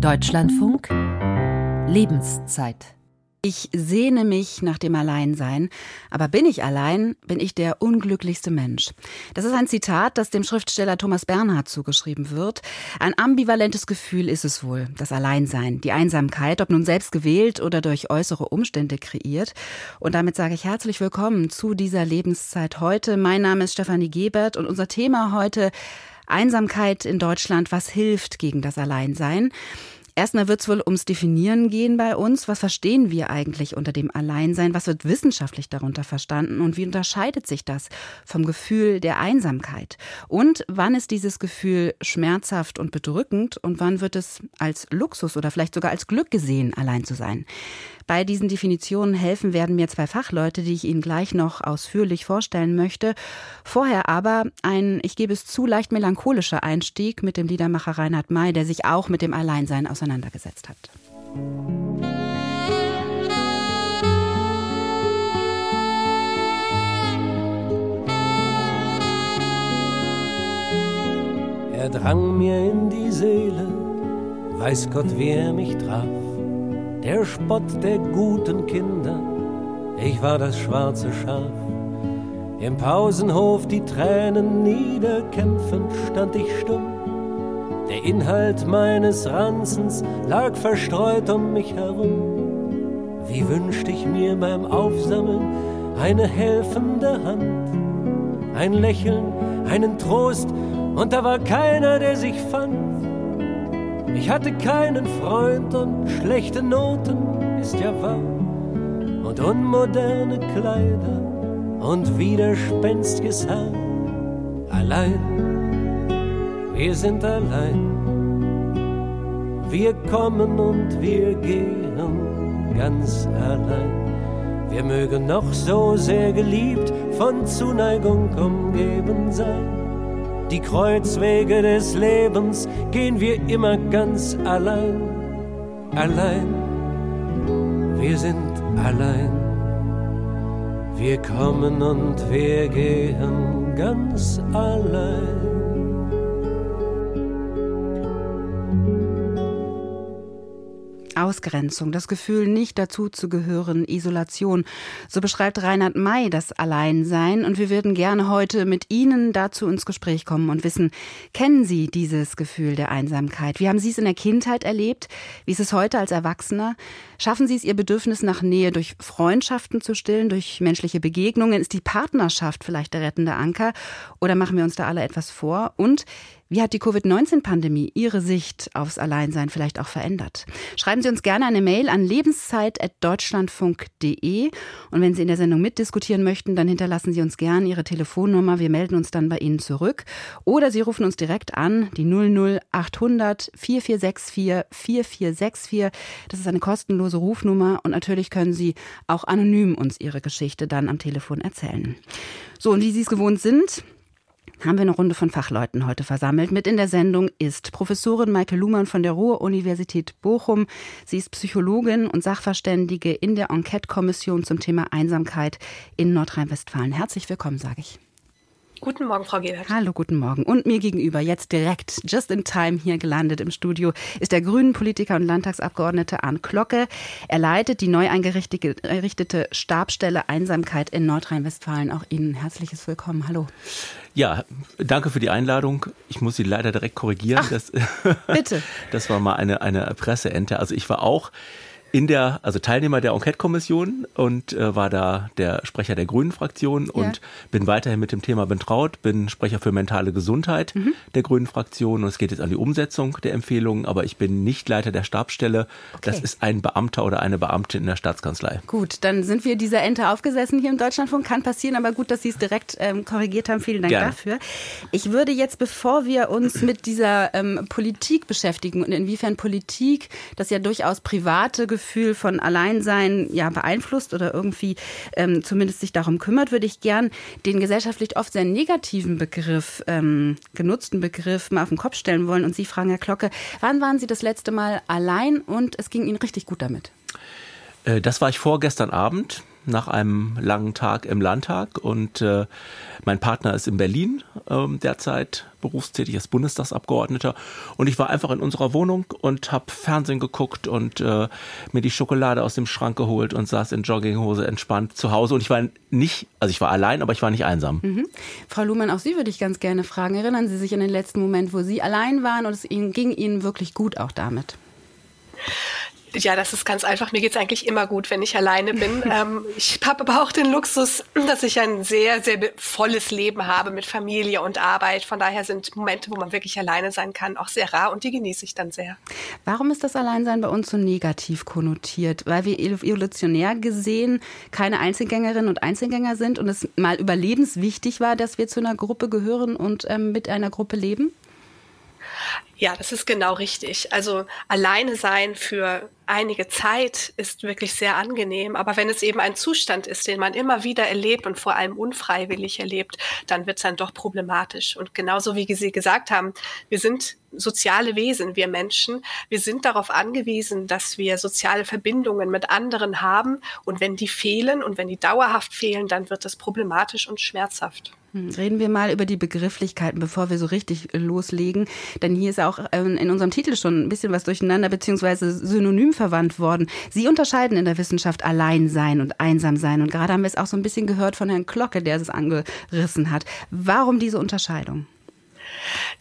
Deutschlandfunk Lebenszeit ich sehne mich nach dem Alleinsein, aber bin ich allein, bin ich der unglücklichste Mensch. Das ist ein Zitat, das dem Schriftsteller Thomas Bernhard zugeschrieben wird. Ein ambivalentes Gefühl ist es wohl, das Alleinsein, die Einsamkeit, ob nun selbst gewählt oder durch äußere Umstände kreiert. Und damit sage ich herzlich willkommen zu dieser Lebenszeit heute. Mein Name ist Stefanie Gebert und unser Thema heute Einsamkeit in Deutschland, was hilft gegen das Alleinsein? Erstmal wird es wohl ums Definieren gehen bei uns. Was verstehen wir eigentlich unter dem Alleinsein? Was wird wissenschaftlich darunter verstanden? Und wie unterscheidet sich das vom Gefühl der Einsamkeit? Und wann ist dieses Gefühl schmerzhaft und bedrückend? Und wann wird es als Luxus oder vielleicht sogar als Glück gesehen, allein zu sein? Bei diesen Definitionen helfen werden mir zwei Fachleute, die ich Ihnen gleich noch ausführlich vorstellen möchte. Vorher aber ein, ich gebe es zu, leicht melancholischer Einstieg mit dem Liedermacher Reinhard May, der sich auch mit dem Alleinsein auseinandergesetzt hat. Er drang mir in die Seele, weiß Gott, wie er mich traf der Spott der guten Kinder, ich war das schwarze Schaf. Im Pausenhof die Tränen niederkämpfend stand ich stumm. Der Inhalt meines Ranzens lag verstreut um mich herum. Wie wünschte ich mir beim Aufsammeln eine helfende Hand, ein Lächeln, einen Trost, und da war keiner, der sich fand. Ich hatte keinen Freund und schlechte Noten, ist ja wahr. Und unmoderne Kleider und widerspenstiges Haar. Allein, wir sind allein. Wir kommen und wir gehen ganz allein. Wir mögen noch so sehr geliebt von Zuneigung umgeben sein die Kreuzwege des Lebens gehen wir immer ganz allein, allein, wir sind allein. Wir kommen und wir gehen ganz allein. Ausgrenzung, das Gefühl, nicht dazu zu gehören, Isolation. So beschreibt Reinhard May das Alleinsein. Und wir würden gerne heute mit Ihnen dazu ins Gespräch kommen und wissen, kennen Sie dieses Gefühl der Einsamkeit? Wie haben Sie es in der Kindheit erlebt? Wie ist es heute als Erwachsener? Schaffen Sie es, Ihr Bedürfnis nach Nähe durch Freundschaften zu stillen, durch menschliche Begegnungen? Ist die Partnerschaft vielleicht der rettende Anker? Oder machen wir uns da alle etwas vor? Und wie hat die Covid-19-Pandemie Ihre Sicht aufs Alleinsein vielleicht auch verändert? Schreiben Sie uns gerne eine Mail an lebenszeit.deutschlandfunk.de. Und wenn Sie in der Sendung mitdiskutieren möchten, dann hinterlassen Sie uns gerne Ihre Telefonnummer. Wir melden uns dann bei Ihnen zurück. Oder Sie rufen uns direkt an, die 00800 4464 4464. Das ist eine kostenlose Rufnummer. Und natürlich können Sie auch anonym uns Ihre Geschichte dann am Telefon erzählen. So, und wie Sie es gewohnt sind, haben wir eine Runde von Fachleuten heute versammelt. Mit in der Sendung ist Professorin Maike Luhmann von der Ruhr-Universität Bochum. Sie ist Psychologin und Sachverständige in der Enquete-Kommission zum Thema Einsamkeit in Nordrhein-Westfalen. Herzlich willkommen, sage ich. Guten Morgen, Frau Gebert. Hallo, guten Morgen. Und mir gegenüber, jetzt direkt, just in time hier gelandet im Studio, ist der grünen Politiker und Landtagsabgeordnete Arndt Glocke. Er leitet die neu eingerichtete Stabstelle Einsamkeit in Nordrhein-Westfalen. Auch Ihnen herzliches Willkommen. Hallo. Ja, danke für die Einladung. Ich muss Sie leider direkt korrigieren. Ach, das, bitte. das war mal eine, eine Presseente. Also ich war auch in der, also Teilnehmer der Enquete-Kommission und äh, war da der Sprecher der Grünen-Fraktion ja. und bin weiterhin mit dem Thema betraut, bin Sprecher für mentale Gesundheit mhm. der Grünen-Fraktion und es geht jetzt an die Umsetzung der Empfehlungen, aber ich bin nicht Leiter der Stabsstelle. Okay. Das ist ein Beamter oder eine Beamtin in der Staatskanzlei. Gut, dann sind wir dieser Ente aufgesessen hier im Deutschlandfunk. Kann passieren, aber gut, dass Sie es direkt ähm, korrigiert haben. Vielen Dank Gerne. dafür. Ich würde jetzt, bevor wir uns mit dieser ähm, Politik beschäftigen und inwiefern Politik, das ja durchaus private Gefühl von Alleinsein ja beeinflusst oder irgendwie ähm, zumindest sich darum kümmert, würde ich gern den gesellschaftlich oft sehr negativen Begriff, ähm, genutzten Begriff mal auf den Kopf stellen wollen. Und Sie fragen, Herr Glocke, wann waren Sie das letzte Mal allein und es ging Ihnen richtig gut damit? Äh, das war ich vorgestern Abend nach einem langen Tag im Landtag und äh, mein Partner ist in Berlin ähm, derzeit berufstätig als Bundestagsabgeordneter und ich war einfach in unserer Wohnung und habe Fernsehen geguckt und äh, mir die Schokolade aus dem Schrank geholt und saß in Jogginghose entspannt zu Hause und ich war nicht, also ich war allein, aber ich war nicht einsam. Mhm. Frau Luhmann, auch Sie würde ich ganz gerne fragen. Erinnern Sie sich an den letzten Moment, wo Sie allein waren und es ging Ihnen wirklich gut auch damit? Ja, das ist ganz einfach. Mir geht's eigentlich immer gut, wenn ich alleine bin. ähm, ich habe aber auch den Luxus, dass ich ein sehr, sehr volles Leben habe mit Familie und Arbeit. Von daher sind Momente, wo man wirklich alleine sein kann, auch sehr rar und die genieße ich dann sehr. Warum ist das Alleinsein bei uns so negativ konnotiert? Weil wir evolutionär gesehen keine Einzelgängerinnen und Einzelgänger sind und es mal überlebenswichtig war, dass wir zu einer Gruppe gehören und ähm, mit einer Gruppe leben? Ja, das ist genau richtig. Also alleine sein für einige Zeit ist wirklich sehr angenehm. Aber wenn es eben ein Zustand ist, den man immer wieder erlebt und vor allem unfreiwillig erlebt, dann wird es dann doch problematisch. Und genauso wie Sie gesagt haben, wir sind soziale Wesen, wir Menschen. Wir sind darauf angewiesen, dass wir soziale Verbindungen mit anderen haben. Und wenn die fehlen und wenn die dauerhaft fehlen, dann wird es problematisch und schmerzhaft. Hm, reden wir mal über die Begrifflichkeiten, bevor wir so richtig loslegen. Denn hier ist auch ähm, in unserem Titel schon ein bisschen was durcheinander beziehungsweise synonym verwandt worden. Sie unterscheiden in der Wissenschaft Alleinsein und Einsamsein. Und gerade haben wir es auch so ein bisschen gehört von Herrn Glocke, der es angerissen hat. Warum diese Unterscheidung?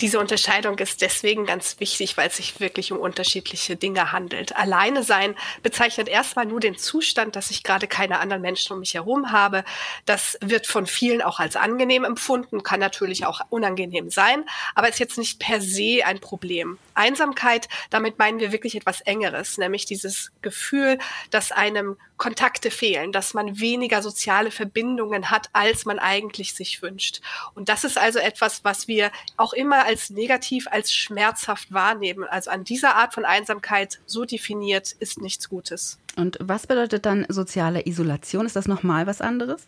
Diese Unterscheidung ist deswegen ganz wichtig, weil es sich wirklich um unterschiedliche Dinge handelt. Alleine sein bezeichnet erstmal nur den Zustand, dass ich gerade keine anderen Menschen um mich herum habe. Das wird von vielen auch als angenehm empfunden, kann natürlich auch unangenehm sein, aber ist jetzt nicht per se ein Problem. Einsamkeit, damit meinen wir wirklich etwas Engeres, nämlich dieses Gefühl, dass einem Kontakte fehlen, dass man weniger soziale Verbindungen hat, als man eigentlich sich wünscht. Und das ist also etwas, was wir auch immer als negativ, als schmerzhaft wahrnehmen. Also an dieser Art von Einsamkeit so definiert ist nichts Gutes. Und was bedeutet dann soziale Isolation? Ist das nochmal was anderes?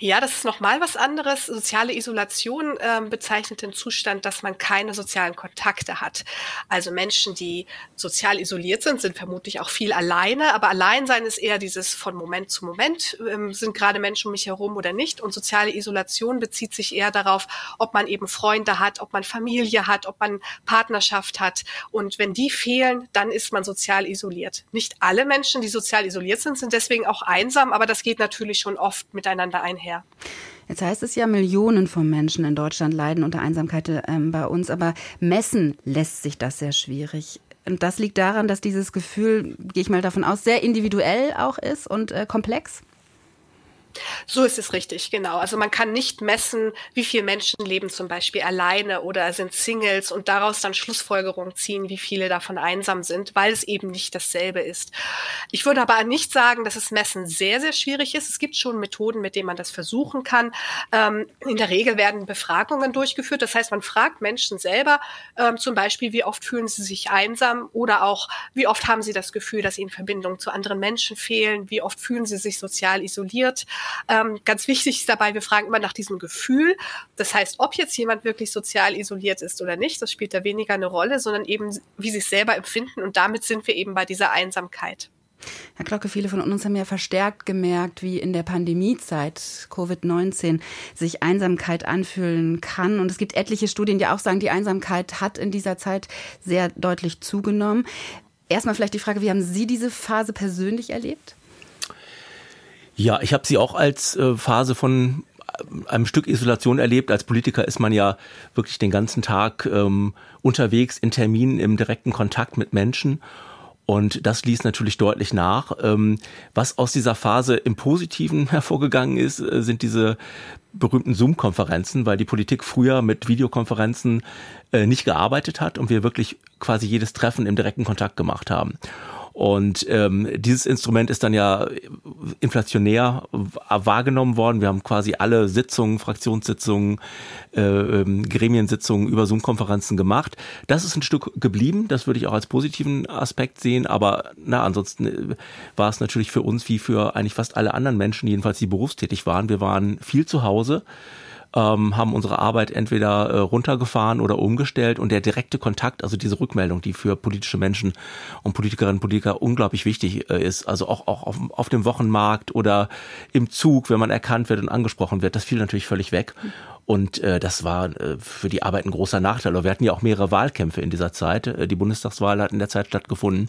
Ja, das ist nochmal was anderes. Soziale Isolation äh, bezeichnet den Zustand, dass man keine sozialen Kontakte hat. Also Menschen, die sozial isoliert sind, sind vermutlich auch viel alleine, aber Alleinsein ist eher dieses von Moment zu Moment, ähm, sind gerade Menschen um mich herum oder nicht. Und soziale Isolation bezieht sich eher darauf, ob man eben Freunde hat, ob man Familie hat, ob man Partnerschaft hat. Und wenn die fehlen, dann ist man sozial isoliert. Nicht alle Menschen, die sozial isoliert sind, sind deswegen auch einsam, aber das geht natürlich schon oft miteinander einher. Jetzt heißt es ja, Millionen von Menschen in Deutschland leiden unter Einsamkeit ähm, bei uns, aber messen lässt sich das sehr schwierig. Und das liegt daran, dass dieses Gefühl, gehe ich mal davon aus, sehr individuell auch ist und äh, komplex. So ist es richtig, genau. Also man kann nicht messen, wie viele Menschen leben zum Beispiel alleine oder sind Singles und daraus dann Schlussfolgerungen ziehen, wie viele davon einsam sind, weil es eben nicht dasselbe ist. Ich würde aber nicht sagen, dass das Messen sehr, sehr schwierig ist. Es gibt schon Methoden, mit denen man das versuchen kann. Ähm, in der Regel werden Befragungen durchgeführt. Das heißt, man fragt Menschen selber ähm, zum Beispiel, wie oft fühlen sie sich einsam oder auch, wie oft haben sie das Gefühl, dass ihnen Verbindungen zu anderen Menschen fehlen, wie oft fühlen sie sich sozial isoliert. Ähm, ganz wichtig ist dabei, wir fragen immer nach diesem Gefühl. Das heißt, ob jetzt jemand wirklich sozial isoliert ist oder nicht, das spielt da weniger eine Rolle, sondern eben, wie sie es selber empfinden. Und damit sind wir eben bei dieser Einsamkeit. Herr Glocke, viele von uns haben ja verstärkt gemerkt, wie in der Pandemiezeit Covid-19 sich Einsamkeit anfühlen kann. Und es gibt etliche Studien, die auch sagen, die Einsamkeit hat in dieser Zeit sehr deutlich zugenommen. Erstmal vielleicht die Frage, wie haben Sie diese Phase persönlich erlebt? Ja, ich habe sie auch als äh, Phase von äh, einem Stück Isolation erlebt. Als Politiker ist man ja wirklich den ganzen Tag ähm, unterwegs in Terminen im direkten Kontakt mit Menschen. Und das ließ natürlich deutlich nach. Ähm, was aus dieser Phase im Positiven hervorgegangen ist, äh, sind diese berühmten Zoom-Konferenzen, weil die Politik früher mit Videokonferenzen äh, nicht gearbeitet hat und wir wirklich quasi jedes Treffen im direkten Kontakt gemacht haben. Und ähm, dieses Instrument ist dann ja inflationär wahrgenommen worden. Wir haben quasi alle Sitzungen, Fraktionssitzungen, äh, ähm, Gremiensitzungen über Zoom-Konferenzen gemacht. Das ist ein Stück geblieben, das würde ich auch als positiven Aspekt sehen, aber na, ansonsten äh, war es natürlich für uns wie für eigentlich fast alle anderen Menschen, jedenfalls die berufstätig waren. Wir waren viel zu Hause ähm, haben unsere Arbeit entweder äh, runtergefahren oder umgestellt und der direkte Kontakt, also diese Rückmeldung, die für politische Menschen und Politikerinnen und Politiker unglaublich wichtig äh, ist, also auch, auch auf, auf dem Wochenmarkt oder im Zug, wenn man erkannt wird und angesprochen wird, das fiel natürlich völlig weg. Und äh, das war äh, für die Arbeit ein großer Nachteil. Aber wir hatten ja auch mehrere Wahlkämpfe in dieser Zeit. Äh, die Bundestagswahl hat in der Zeit stattgefunden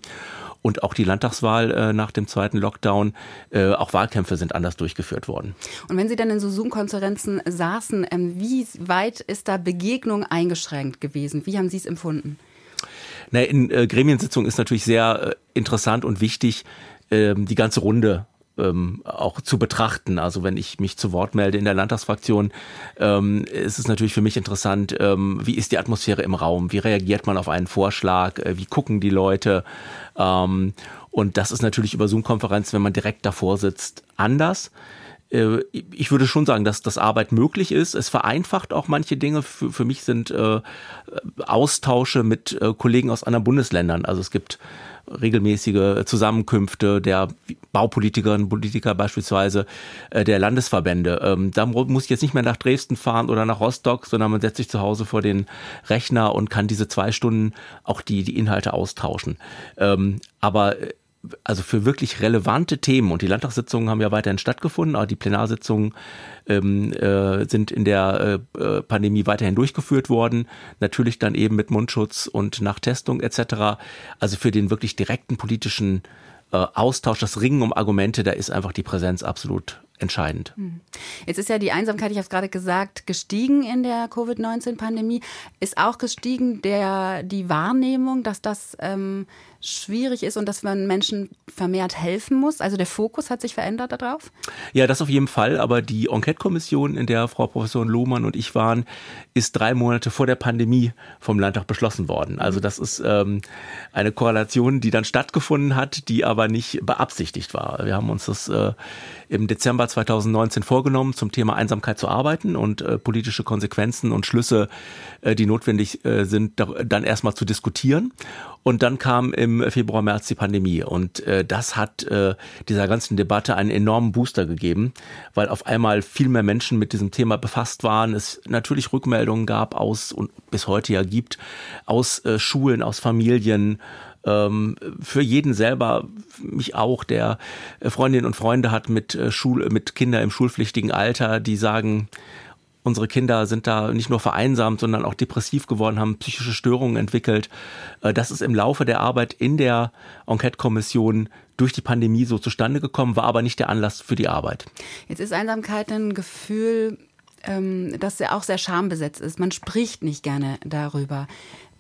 und auch die Landtagswahl äh, nach dem zweiten Lockdown. Äh, auch Wahlkämpfe sind anders durchgeführt worden. Und wenn Sie dann in so Zoom-Konferenzen saßen, ähm, wie weit ist da Begegnung eingeschränkt gewesen? Wie haben Sie es empfunden? Na, in äh, Gremiensitzungen ist natürlich sehr äh, interessant und wichtig, ähm, die ganze Runde ähm, auch zu betrachten. Also wenn ich mich zu Wort melde in der Landtagsfraktion, ähm, ist es natürlich für mich interessant, ähm, wie ist die Atmosphäre im Raum, wie reagiert man auf einen Vorschlag, äh, wie gucken die Leute. Ähm, und das ist natürlich über Zoom-Konferenz, wenn man direkt davor sitzt, anders äh, ich würde schon sagen, dass das Arbeit möglich ist. Es vereinfacht auch manche Dinge. Für, für mich sind äh, Austausche mit äh, Kollegen aus anderen Bundesländern. Also es gibt regelmäßige Zusammenkünfte der Baupolitikerinnen und Politiker beispielsweise äh, der Landesverbände. Ähm, da muss ich jetzt nicht mehr nach Dresden fahren oder nach Rostock, sondern man setzt sich zu Hause vor den Rechner und kann diese zwei Stunden auch die, die Inhalte austauschen. Ähm, aber äh, also für wirklich relevante Themen und die Landtagssitzungen haben ja weiterhin stattgefunden, aber die Plenarsitzungen ähm, äh, sind in der äh, äh, Pandemie weiterhin durchgeführt worden, natürlich dann eben mit Mundschutz und nach Testung etc. Also für den wirklich direkten politischen äh, Austausch, das Ringen um Argumente, da ist einfach die Präsenz absolut entscheidend. Hm. Jetzt ist ja die Einsamkeit, ich habe es gerade gesagt, gestiegen in der Covid-19-Pandemie. Ist auch gestiegen der, die Wahrnehmung, dass das ähm, schwierig ist und dass man Menschen vermehrt helfen muss? Also der Fokus hat sich verändert darauf? Ja, das auf jeden Fall. Aber die Enquete-Kommission, in der Frau Professorin Lohmann und ich waren, ist drei Monate vor der Pandemie vom Landtag beschlossen worden. Also das ist ähm, eine Korrelation, die dann stattgefunden hat, die aber nicht beabsichtigt war. Wir haben uns das äh, im Dezember 2019 vorgenommen, zum Thema Einsamkeit zu arbeiten und äh, politische Konsequenzen und Schlüsse, äh, die notwendig äh, sind, dann erstmal zu diskutieren. Und dann kam im Februar, März die Pandemie. Und äh, das hat äh, dieser ganzen Debatte einen enormen Booster gegeben, weil auf einmal viel mehr Menschen mit diesem Thema befasst waren. Es natürlich Rückmeldungen gab aus und bis heute ja gibt, aus äh, Schulen, aus Familien, ähm, für jeden selber, mich auch, der Freundinnen und Freunde hat mit äh, Schul mit Kindern im schulpflichtigen Alter, die sagen, Unsere Kinder sind da nicht nur vereinsamt, sondern auch depressiv geworden, haben psychische Störungen entwickelt. Äh, das ist im Laufe der Arbeit in der Enquete-Kommission durch die Pandemie so zustande gekommen, war aber nicht der Anlass für die Arbeit. Jetzt ist Einsamkeit ein Gefühl, ähm, das ja auch sehr schambesetzt ist. Man spricht nicht gerne darüber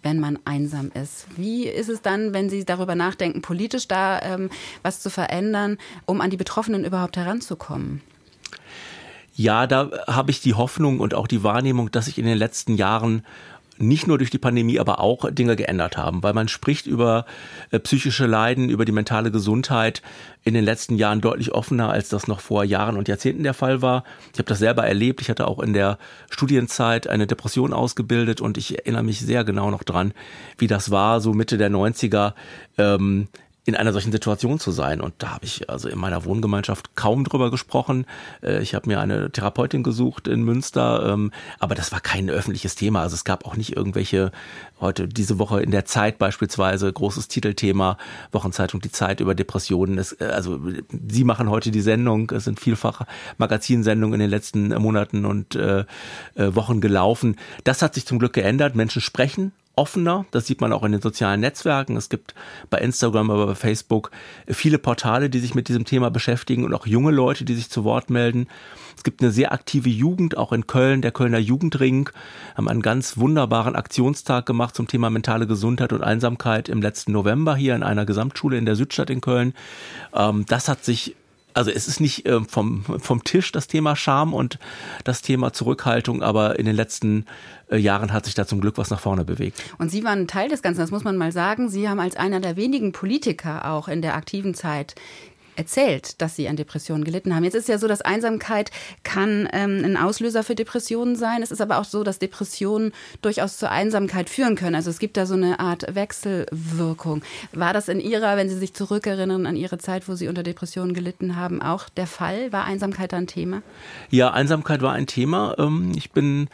wenn man einsam ist. Wie ist es dann, wenn Sie darüber nachdenken, politisch da ähm, was zu verändern, um an die Betroffenen überhaupt heranzukommen? Ja, da habe ich die Hoffnung und auch die Wahrnehmung, dass sich in den letzten Jahren nicht nur durch die Pandemie, aber auch Dinge geändert haben, weil man spricht über äh, psychische Leiden, über die mentale Gesundheit in den letzten Jahren deutlich offener, als das noch vor Jahren und Jahrzehnten der Fall war. Ich habe das selber erlebt. Ich hatte auch in der Studienzeit eine Depression ausgebildet und ich erinnere mich sehr genau noch dran, wie das war, so Mitte der 90er. Ähm, in einer solchen Situation zu sein. Und da habe ich also in meiner Wohngemeinschaft kaum drüber gesprochen. Äh, ich habe mir eine Therapeutin gesucht in Münster, ähm, aber das war kein öffentliches Thema. Also es gab auch nicht irgendwelche, heute diese Woche in der Zeit beispielsweise, großes Titelthema, Wochenzeitung Die Zeit über Depressionen. Es, äh, also Sie machen heute die Sendung, es sind vielfach Magazinsendungen in den letzten Monaten und äh, Wochen gelaufen. Das hat sich zum Glück geändert. Menschen sprechen offener. Das sieht man auch in den sozialen Netzwerken. Es gibt bei Instagram, aber bei Facebook viele Portale, die sich mit diesem Thema beschäftigen und auch junge Leute, die sich zu Wort melden. Es gibt eine sehr aktive Jugend, auch in Köln, der Kölner Jugendring, haben einen ganz wunderbaren Aktionstag gemacht zum Thema mentale Gesundheit und Einsamkeit im letzten November hier in einer Gesamtschule in der Südstadt in Köln. Ähm, das hat sich also es ist nicht äh, vom, vom Tisch das Thema Scham und das Thema Zurückhaltung, aber in den letzten Jahren hat sich da zum Glück was nach vorne bewegt. Und Sie waren Teil des Ganzen, das muss man mal sagen. Sie haben als einer der wenigen Politiker auch in der aktiven Zeit erzählt, dass sie an Depressionen gelitten haben. Jetzt ist ja so, dass Einsamkeit kann ähm, ein Auslöser für Depressionen sein. Es ist aber auch so, dass Depressionen durchaus zur Einsamkeit führen können. Also es gibt da so eine Art Wechselwirkung. War das in Ihrer, wenn Sie sich zurückerinnern an Ihre Zeit, wo Sie unter Depressionen gelitten haben, auch der Fall? War Einsamkeit da ein Thema? Ja, Einsamkeit war ein Thema. Ähm, ich bin äh,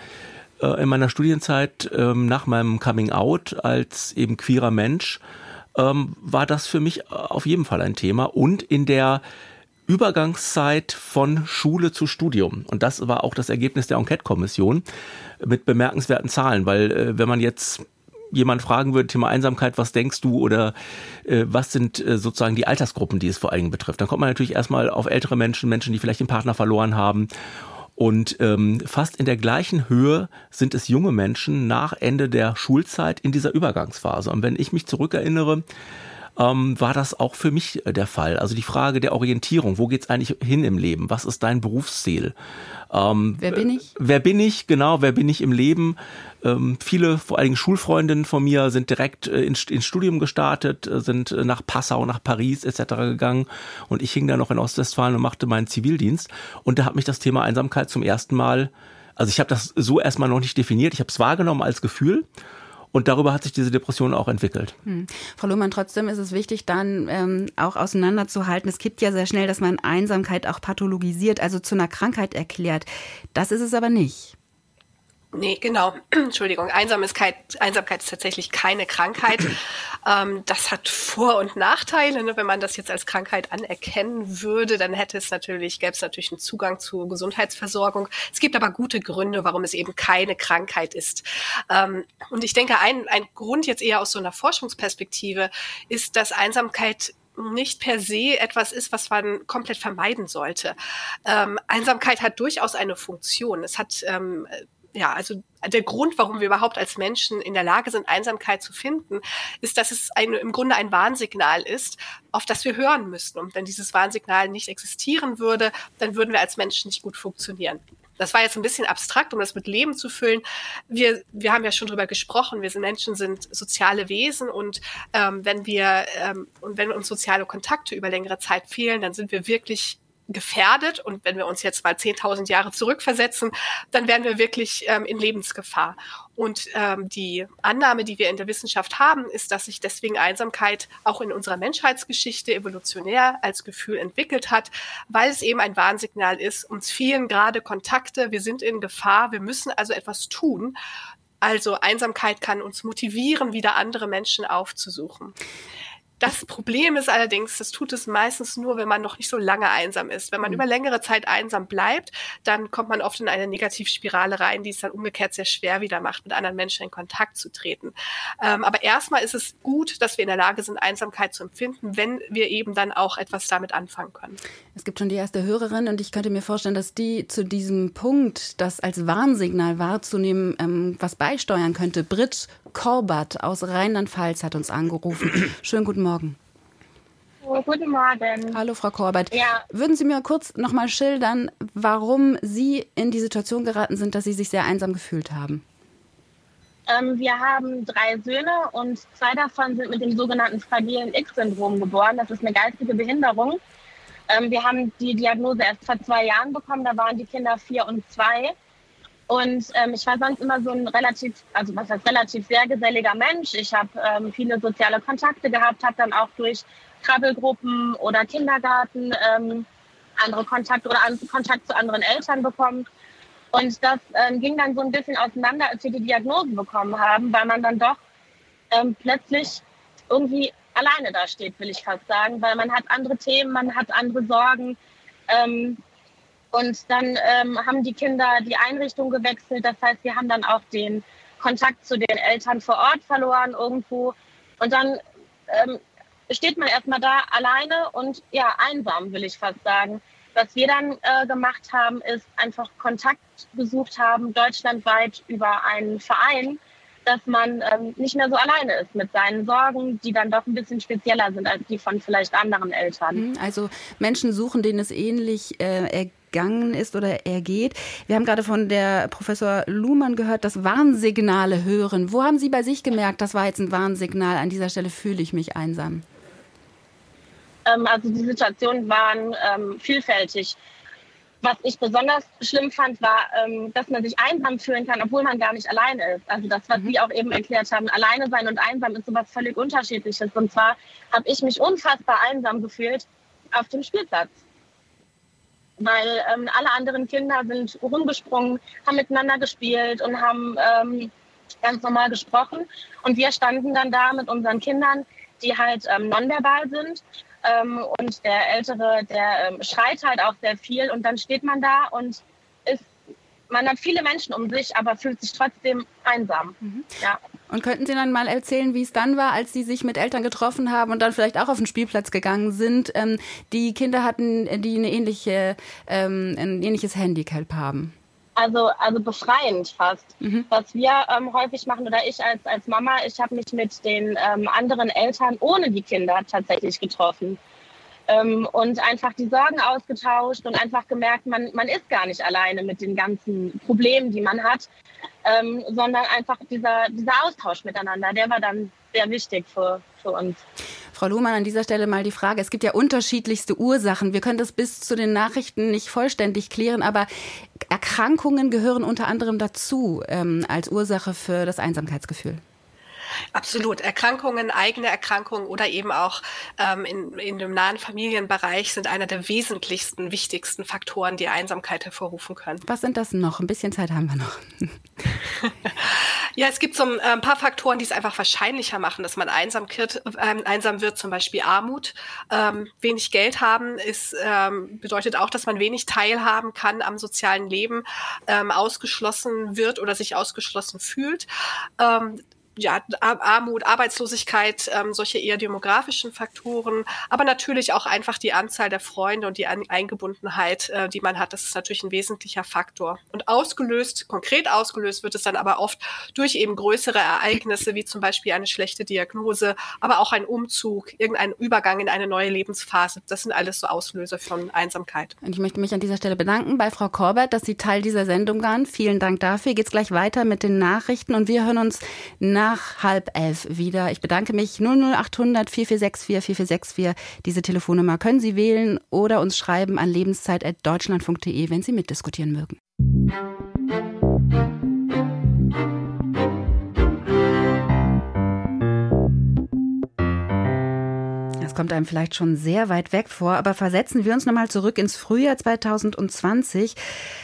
in meiner Studienzeit ähm, nach meinem Coming Out als eben queerer Mensch ähm, war das für mich auf jeden Fall ein Thema und in der Übergangszeit von Schule zu Studium. Und das war auch das Ergebnis der Enquete-Kommission mit bemerkenswerten Zahlen, weil äh, wenn man jetzt jemand fragen würde, Thema Einsamkeit, was denkst du oder äh, was sind äh, sozusagen die Altersgruppen, die es vor allem betrifft, dann kommt man natürlich erstmal auf ältere Menschen, Menschen, die vielleicht den Partner verloren haben und ähm, fast in der gleichen Höhe sind es junge Menschen nach Ende der Schulzeit in dieser Übergangsphase. Und wenn ich mich zurückerinnere, ähm, war das auch für mich der Fall. Also die Frage der Orientierung, wo geht's eigentlich hin im Leben? Was ist dein Berufsziel? Ähm, wer bin ich? Wer bin ich, genau, wer bin ich im Leben? Ähm, viele, vor allen Dingen Schulfreundinnen von mir, sind direkt äh, ins, ins Studium gestartet, äh, sind äh, nach Passau, nach Paris etc. gegangen und ich hing da noch in Ostwestfalen und machte meinen Zivildienst und da hat mich das Thema Einsamkeit zum ersten Mal, also ich habe das so erstmal noch nicht definiert, ich habe es wahrgenommen als Gefühl und darüber hat sich diese Depression auch entwickelt. Hm. Frau Lohmann, trotzdem ist es wichtig, dann ähm, auch auseinanderzuhalten. Es gibt ja sehr schnell, dass man Einsamkeit auch pathologisiert, also zu einer Krankheit erklärt. Das ist es aber nicht. Nee, genau. Entschuldigung. Einsamkeit, Einsamkeit ist tatsächlich keine Krankheit. ähm, das hat Vor- und Nachteile. Ne? Wenn man das jetzt als Krankheit anerkennen würde, dann hätte es natürlich, gäbe es natürlich einen Zugang zur Gesundheitsversorgung. Es gibt aber gute Gründe, warum es eben keine Krankheit ist. Ähm, und ich denke, ein, ein Grund jetzt eher aus so einer Forschungsperspektive ist, dass Einsamkeit nicht per se etwas ist, was man komplett vermeiden sollte. Ähm, Einsamkeit hat durchaus eine Funktion. Es hat ähm, ja, also der Grund, warum wir überhaupt als Menschen in der Lage sind, Einsamkeit zu finden, ist, dass es ein, im Grunde ein Warnsignal ist, auf das wir hören müssten. Und wenn dieses Warnsignal nicht existieren würde, dann würden wir als Menschen nicht gut funktionieren. Das war jetzt ein bisschen abstrakt, um das mit Leben zu füllen. Wir, wir haben ja schon drüber gesprochen. Wir sind Menschen, sind soziale Wesen und ähm, wenn wir ähm, und wenn uns soziale Kontakte über längere Zeit fehlen, dann sind wir wirklich gefährdet. Und wenn wir uns jetzt mal 10.000 Jahre zurückversetzen, dann wären wir wirklich ähm, in Lebensgefahr. Und ähm, die Annahme, die wir in der Wissenschaft haben, ist, dass sich deswegen Einsamkeit auch in unserer Menschheitsgeschichte evolutionär als Gefühl entwickelt hat, weil es eben ein Warnsignal ist. Uns fehlen gerade Kontakte, wir sind in Gefahr, wir müssen also etwas tun. Also Einsamkeit kann uns motivieren, wieder andere Menschen aufzusuchen. Das Problem ist allerdings, das tut es meistens nur, wenn man noch nicht so lange einsam ist. Wenn man mhm. über längere Zeit einsam bleibt, dann kommt man oft in eine Negativspirale rein, die es dann umgekehrt sehr schwer wieder macht, mit anderen Menschen in Kontakt zu treten. Ähm, aber erstmal ist es gut, dass wir in der Lage sind, Einsamkeit zu empfinden, wenn wir eben dann auch etwas damit anfangen können. Es gibt schon die erste Hörerin und ich könnte mir vorstellen, dass die zu diesem Punkt, das als Warnsignal wahrzunehmen, ähm, was beisteuern könnte. Brit Korbert aus Rheinland-Pfalz hat uns angerufen. Schönen guten Morgen. Oh, guten Morgen. Hallo, Frau Korbert. Ja. Würden Sie mir kurz noch mal schildern, warum Sie in die Situation geraten sind, dass Sie sich sehr einsam gefühlt haben? Ähm, wir haben drei Söhne und zwei davon sind mit dem sogenannten fragilen X-Syndrom geboren. Das ist eine geistige Behinderung. Ähm, wir haben die Diagnose erst vor zwei Jahren bekommen. Da waren die Kinder vier und zwei. Und ähm, ich war sonst immer so ein relativ, also was heißt relativ sehr geselliger Mensch. Ich habe ähm, viele soziale Kontakte gehabt, habe dann auch durch Krabbelgruppen oder Kindergarten ähm, andere Kontakte oder an, Kontakt zu anderen Eltern bekommen. Und das ähm, ging dann so ein bisschen auseinander, als wir die Diagnosen bekommen haben, weil man dann doch ähm, plötzlich irgendwie alleine da steht, will ich fast sagen, weil man hat andere Themen, man hat andere Sorgen. Und dann ähm, haben die Kinder die Einrichtung gewechselt. Das heißt, wir haben dann auch den Kontakt zu den Eltern vor Ort verloren irgendwo. Und dann ähm, steht man erstmal da alleine und ja, einsam, will ich fast sagen. Was wir dann äh, gemacht haben, ist einfach Kontakt gesucht haben, deutschlandweit über einen Verein, dass man ähm, nicht mehr so alleine ist mit seinen Sorgen, die dann doch ein bisschen spezieller sind als die von vielleicht anderen Eltern. Mhm, also Menschen suchen, denen es ähnlich äh, ergangen ist oder ergeht. Wir haben gerade von der Professor Luhmann gehört, dass Warnsignale hören. Wo haben Sie bei sich gemerkt, das war jetzt ein Warnsignal, an dieser Stelle fühle ich mich einsam? Ähm, also die Situationen waren ähm, vielfältig. Was ich besonders schlimm fand, war, ähm, dass man sich einsam fühlen kann, obwohl man gar nicht alleine ist. Also das, was mhm. Sie auch eben erklärt haben, alleine sein und einsam ist sowas völlig Unterschiedliches. Und zwar habe ich mich unfassbar einsam gefühlt auf dem Spielplatz. Weil ähm, alle anderen Kinder sind rumgesprungen, haben miteinander gespielt und haben ähm, ganz normal gesprochen. Und wir standen dann da mit unseren Kindern, die halt ähm, nonverbal sind ähm, und der Ältere, der ähm, schreit halt auch sehr viel. Und dann steht man da und ist, man hat viele Menschen um sich, aber fühlt sich trotzdem einsam. Mhm. Ja. Und könnten Sie dann mal erzählen, wie es dann war, als Sie sich mit Eltern getroffen haben und dann vielleicht auch auf den Spielplatz gegangen sind? Ähm, die Kinder hatten, die eine ähnliche, ähm, ein ähnliches Handicap haben. Also, also befreiend fast. Mhm. Was wir ähm, häufig machen oder ich als, als Mama, ich habe mich mit den ähm, anderen Eltern ohne die Kinder tatsächlich getroffen. Ähm, und einfach die Sorgen ausgetauscht und einfach gemerkt, man, man ist gar nicht alleine mit den ganzen Problemen, die man hat, ähm, sondern einfach dieser, dieser Austausch miteinander, der war dann sehr wichtig für, für uns. Frau Luhmann, an dieser Stelle mal die Frage. Es gibt ja unterschiedlichste Ursachen. Wir können das bis zu den Nachrichten nicht vollständig klären, aber Erkrankungen gehören unter anderem dazu ähm, als Ursache für das Einsamkeitsgefühl. Absolut. Erkrankungen, eigene Erkrankungen oder eben auch ähm, in, in dem nahen Familienbereich sind einer der wesentlichsten, wichtigsten Faktoren, die Einsamkeit hervorrufen können. Was sind das noch? Ein bisschen Zeit haben wir noch. ja, es gibt so äh, ein paar Faktoren, die es einfach wahrscheinlicher machen, dass man einsam, wird, äh, einsam wird zum Beispiel Armut. Ähm, wenig Geld haben ist, ähm, bedeutet auch, dass man wenig teilhaben kann am sozialen Leben, ähm, ausgeschlossen wird oder sich ausgeschlossen fühlt. Ja, Armut, Arbeitslosigkeit, ähm, solche eher demografischen Faktoren, aber natürlich auch einfach die Anzahl der Freunde und die Eingebundenheit, äh, die man hat, das ist natürlich ein wesentlicher Faktor. Und ausgelöst, konkret ausgelöst wird es dann aber oft durch eben größere Ereignisse, wie zum Beispiel eine schlechte Diagnose, aber auch ein Umzug, irgendein Übergang in eine neue Lebensphase. Das sind alles so Auslöser von Einsamkeit. Und ich möchte mich an dieser Stelle bedanken bei Frau Korbert, dass Sie Teil dieser Sendung waren. Vielen Dank dafür. Geht's gleich weiter mit den Nachrichten und wir hören uns nach nach halb elf wieder. Ich bedanke mich 00800 4464 4464. Diese Telefonnummer können Sie wählen oder uns schreiben an lebenszeit.deutschlandfunk.de, wenn Sie mitdiskutieren mögen. Das kommt einem vielleicht schon sehr weit weg vor, aber versetzen wir uns nochmal zurück ins Frühjahr 2020.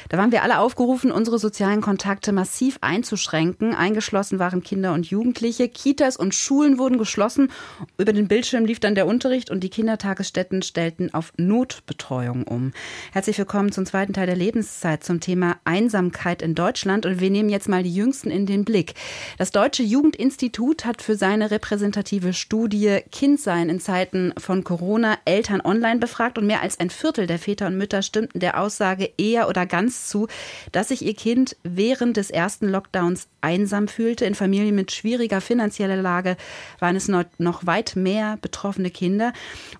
Da waren wir alle aufgerufen, unsere sozialen Kontakte massiv einzuschränken. Eingeschlossen waren Kinder und Jugendliche. Kitas und Schulen wurden geschlossen. Über den Bildschirm lief dann der Unterricht und die Kindertagesstätten stellten auf Notbetreuung um. Herzlich willkommen zum zweiten Teil der Lebenszeit zum Thema Einsamkeit in Deutschland. Und wir nehmen jetzt mal die Jüngsten in den Blick. Das Deutsche Jugendinstitut hat für seine repräsentative Studie Kindsein in Zeiten Zeiten von Corona Eltern online befragt und mehr als ein Viertel der Väter und Mütter stimmten der Aussage eher oder ganz zu, dass sich ihr Kind während des ersten Lockdowns einsam fühlte. In Familien mit schwieriger finanzieller Lage waren es noch weit mehr betroffene Kinder.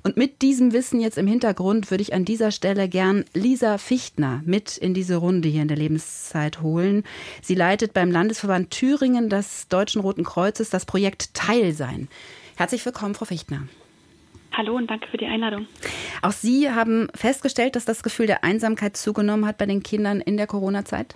Und mit diesem Wissen jetzt im Hintergrund würde ich an dieser Stelle gern Lisa Fichtner mit in diese Runde hier in der Lebenszeit holen. Sie leitet beim Landesverband Thüringen des Deutschen Roten Kreuzes das Projekt Teilsein. Herzlich willkommen, Frau Fichtner. Hallo und danke für die Einladung. Auch Sie haben festgestellt, dass das Gefühl der Einsamkeit zugenommen hat bei den Kindern in der Corona-Zeit?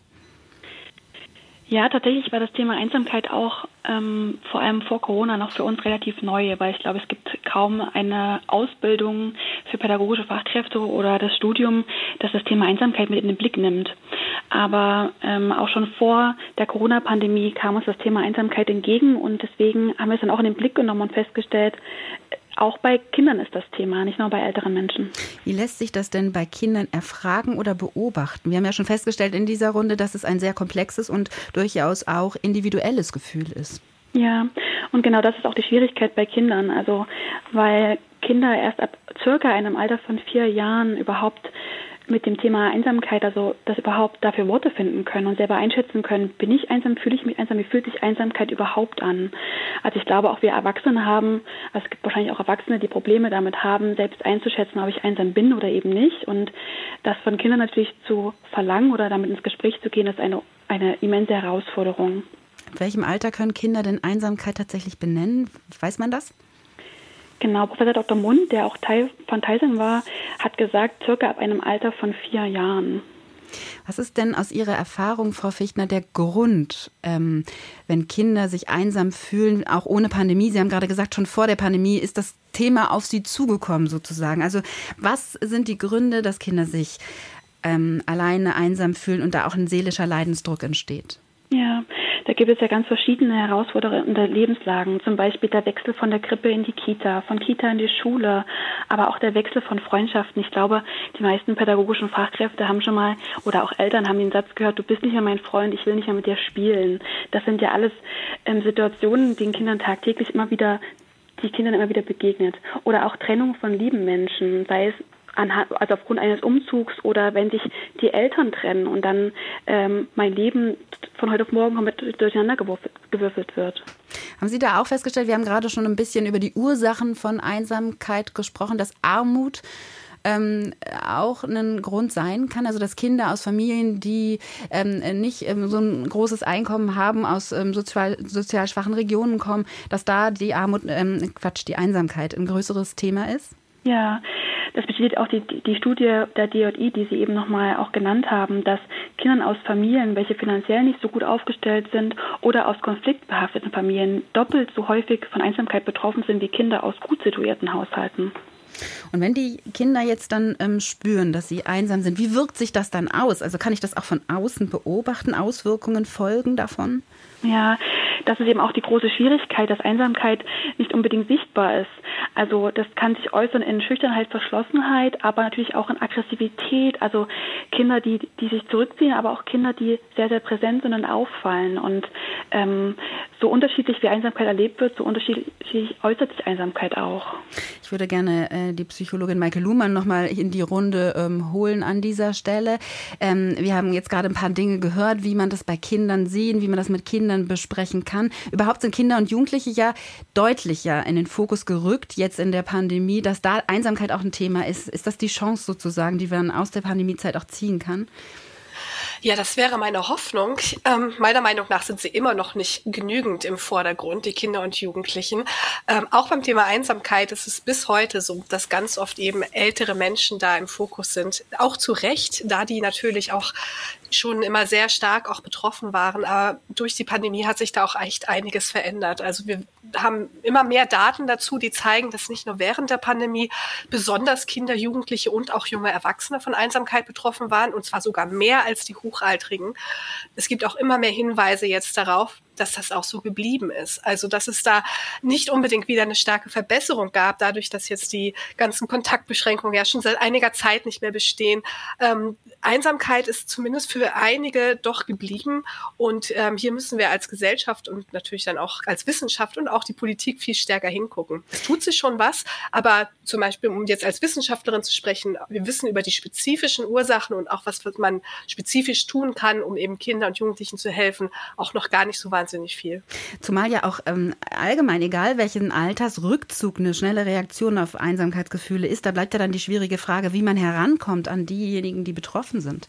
Ja, tatsächlich war das Thema Einsamkeit auch ähm, vor allem vor Corona noch für uns relativ neu, weil ich glaube, es gibt kaum eine Ausbildung für pädagogische Fachkräfte oder das Studium, das das Thema Einsamkeit mit in den Blick nimmt. Aber ähm, auch schon vor der Corona-Pandemie kam uns das Thema Einsamkeit entgegen und deswegen haben wir es dann auch in den Blick genommen und festgestellt, auch bei Kindern ist das Thema, nicht nur bei älteren Menschen. Wie lässt sich das denn bei Kindern erfragen oder beobachten? Wir haben ja schon festgestellt in dieser Runde, dass es ein sehr komplexes und durchaus auch individuelles Gefühl ist. Ja, und genau das ist auch die Schwierigkeit bei Kindern. Also, weil Kinder erst ab circa einem Alter von vier Jahren überhaupt mit dem Thema Einsamkeit, also das überhaupt dafür Worte finden können und selber einschätzen können, bin ich einsam, fühle ich mich einsam, wie fühlt sich Einsamkeit überhaupt an? Also ich glaube auch wir Erwachsene haben, also es gibt wahrscheinlich auch Erwachsene, die Probleme damit haben, selbst einzuschätzen, ob ich einsam bin oder eben nicht. Und das von Kindern natürlich zu verlangen oder damit ins Gespräch zu gehen, ist eine, eine immense Herausforderung. In welchem Alter können Kinder denn Einsamkeit tatsächlich benennen? Weiß man das? Genau, Professor Dr. Mund, der auch Teil von Tyson war, hat gesagt, circa ab einem Alter von vier Jahren. Was ist denn aus Ihrer Erfahrung, Frau Fichtner, der Grund, ähm, wenn Kinder sich einsam fühlen, auch ohne Pandemie? Sie haben gerade gesagt, schon vor der Pandemie ist das Thema auf Sie zugekommen sozusagen. Also was sind die Gründe, dass Kinder sich ähm, alleine einsam fühlen und da auch ein seelischer Leidensdruck entsteht? Ja, da gibt es ja ganz verschiedene herausfordernde Lebenslagen, zum Beispiel der Wechsel von der Krippe in die Kita, von Kita in die Schule, aber auch der Wechsel von Freundschaften. Ich glaube, die meisten pädagogischen Fachkräfte haben schon mal oder auch Eltern haben den Satz gehört, du bist nicht mehr mein Freund, ich will nicht mehr mit dir spielen. Das sind ja alles ähm, Situationen, den Kindern tagtäglich immer wieder die Kindern immer wieder begegnet. Oder auch Trennung von lieben Menschen, sei es also aufgrund eines Umzugs oder wenn sich die Eltern trennen und dann ähm, mein Leben von heute auf morgen komplett durcheinander gewürfelt wird. Haben Sie da auch festgestellt, wir haben gerade schon ein bisschen über die Ursachen von Einsamkeit gesprochen, dass Armut ähm, auch ein Grund sein kann. Also dass Kinder aus Familien, die ähm, nicht ähm, so ein großes Einkommen haben, aus ähm, sozial, sozial schwachen Regionen kommen, dass da die Armut, ähm, Quatsch, die Einsamkeit ein größeres Thema ist? Ja, das bestätigt auch die, die Studie der DJI, die Sie eben nochmal auch genannt haben, dass Kindern aus Familien, welche finanziell nicht so gut aufgestellt sind oder aus konfliktbehafteten Familien doppelt so häufig von Einsamkeit betroffen sind wie Kinder aus gut situierten Haushalten. Und wenn die Kinder jetzt dann ähm, spüren, dass sie einsam sind, wie wirkt sich das dann aus? Also kann ich das auch von außen beobachten, Auswirkungen, Folgen davon? Ja, das ist eben auch die große Schwierigkeit, dass Einsamkeit nicht unbedingt sichtbar ist. Also das kann sich äußern in Schüchternheit, Verschlossenheit, aber natürlich auch in Aggressivität. Also Kinder, die, die sich zurückziehen, aber auch Kinder, die sehr, sehr präsent sind und auffallen. Und ähm, so unterschiedlich wie Einsamkeit erlebt wird, so unterschiedlich äußert sich Einsamkeit auch. Ich würde gerne äh, die Psychologin Maike Luhmann nochmal in die Runde ähm, holen an dieser Stelle. Ähm, wir haben jetzt gerade ein paar Dinge gehört, wie man das bei Kindern sehen, wie man das mit Kindern besprechen kann. Überhaupt sind Kinder und Jugendliche ja deutlicher in den Fokus gerückt jetzt in der Pandemie, dass da Einsamkeit auch ein Thema ist. Ist das die Chance sozusagen, die man aus der Pandemiezeit auch ziehen kann? Ja, das wäre meine Hoffnung. Ähm, meiner Meinung nach sind sie immer noch nicht genügend im Vordergrund, die Kinder und Jugendlichen. Ähm, auch beim Thema Einsamkeit ist es bis heute so, dass ganz oft eben ältere Menschen da im Fokus sind. Auch zu Recht, da die natürlich auch schon immer sehr stark auch betroffen waren. Aber durch die Pandemie hat sich da auch echt einiges verändert. Also wir haben immer mehr Daten dazu, die zeigen, dass nicht nur während der Pandemie besonders Kinder, Jugendliche und auch junge Erwachsene von Einsamkeit betroffen waren, und zwar sogar mehr als die Hochaltrigen. Es gibt auch immer mehr Hinweise jetzt darauf, dass das auch so geblieben ist. Also dass es da nicht unbedingt wieder eine starke Verbesserung gab, dadurch, dass jetzt die ganzen Kontaktbeschränkungen ja schon seit einiger Zeit nicht mehr bestehen. Ähm, Einsamkeit ist zumindest für einige doch geblieben. Und ähm, hier müssen wir als Gesellschaft und natürlich dann auch als Wissenschaft und auch die Politik viel stärker hingucken. Es tut sich schon was, aber zum Beispiel, um jetzt als Wissenschaftlerin zu sprechen, wir wissen über die spezifischen Ursachen und auch was man spezifisch tun kann, um eben Kinder und Jugendlichen zu helfen, auch noch gar nicht so wahnsinnig viel. Zumal ja auch ähm, allgemein, egal welchen Alters, Rückzug eine schnelle Reaktion auf Einsamkeitsgefühle ist, da bleibt ja dann die schwierige Frage, wie man herankommt an diejenigen, die betroffen sind.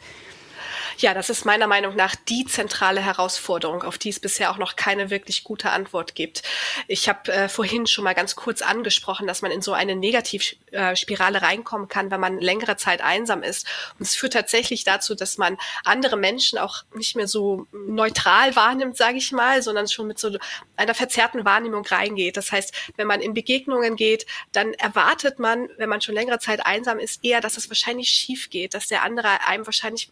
Ja, das ist meiner Meinung nach die zentrale Herausforderung, auf die es bisher auch noch keine wirklich gute Antwort gibt. Ich habe äh, vorhin schon mal ganz kurz angesprochen, dass man in so eine Negativspirale reinkommen kann, wenn man längere Zeit einsam ist. Und es führt tatsächlich dazu, dass man andere Menschen auch nicht mehr so neutral wahrnimmt, sage ich mal, sondern schon mit so einer verzerrten Wahrnehmung reingeht. Das heißt, wenn man in Begegnungen geht, dann erwartet man, wenn man schon längere Zeit einsam ist, eher, dass es wahrscheinlich schief geht, dass der andere einem wahrscheinlich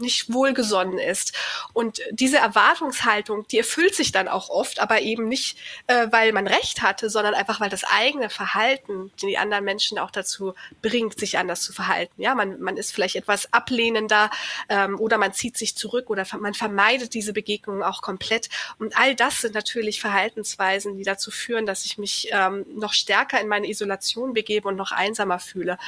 nicht nicht wohlgesonnen ist. Und diese Erwartungshaltung, die erfüllt sich dann auch oft, aber eben nicht, äh, weil man Recht hatte, sondern einfach, weil das eigene Verhalten die anderen Menschen auch dazu bringt, sich anders zu verhalten. Ja, man, man ist vielleicht etwas ablehnender ähm, oder man zieht sich zurück oder man vermeidet diese Begegnungen auch komplett. Und all das sind natürlich Verhaltensweisen, die dazu führen, dass ich mich ähm, noch stärker in meine Isolation begebe und noch einsamer fühle.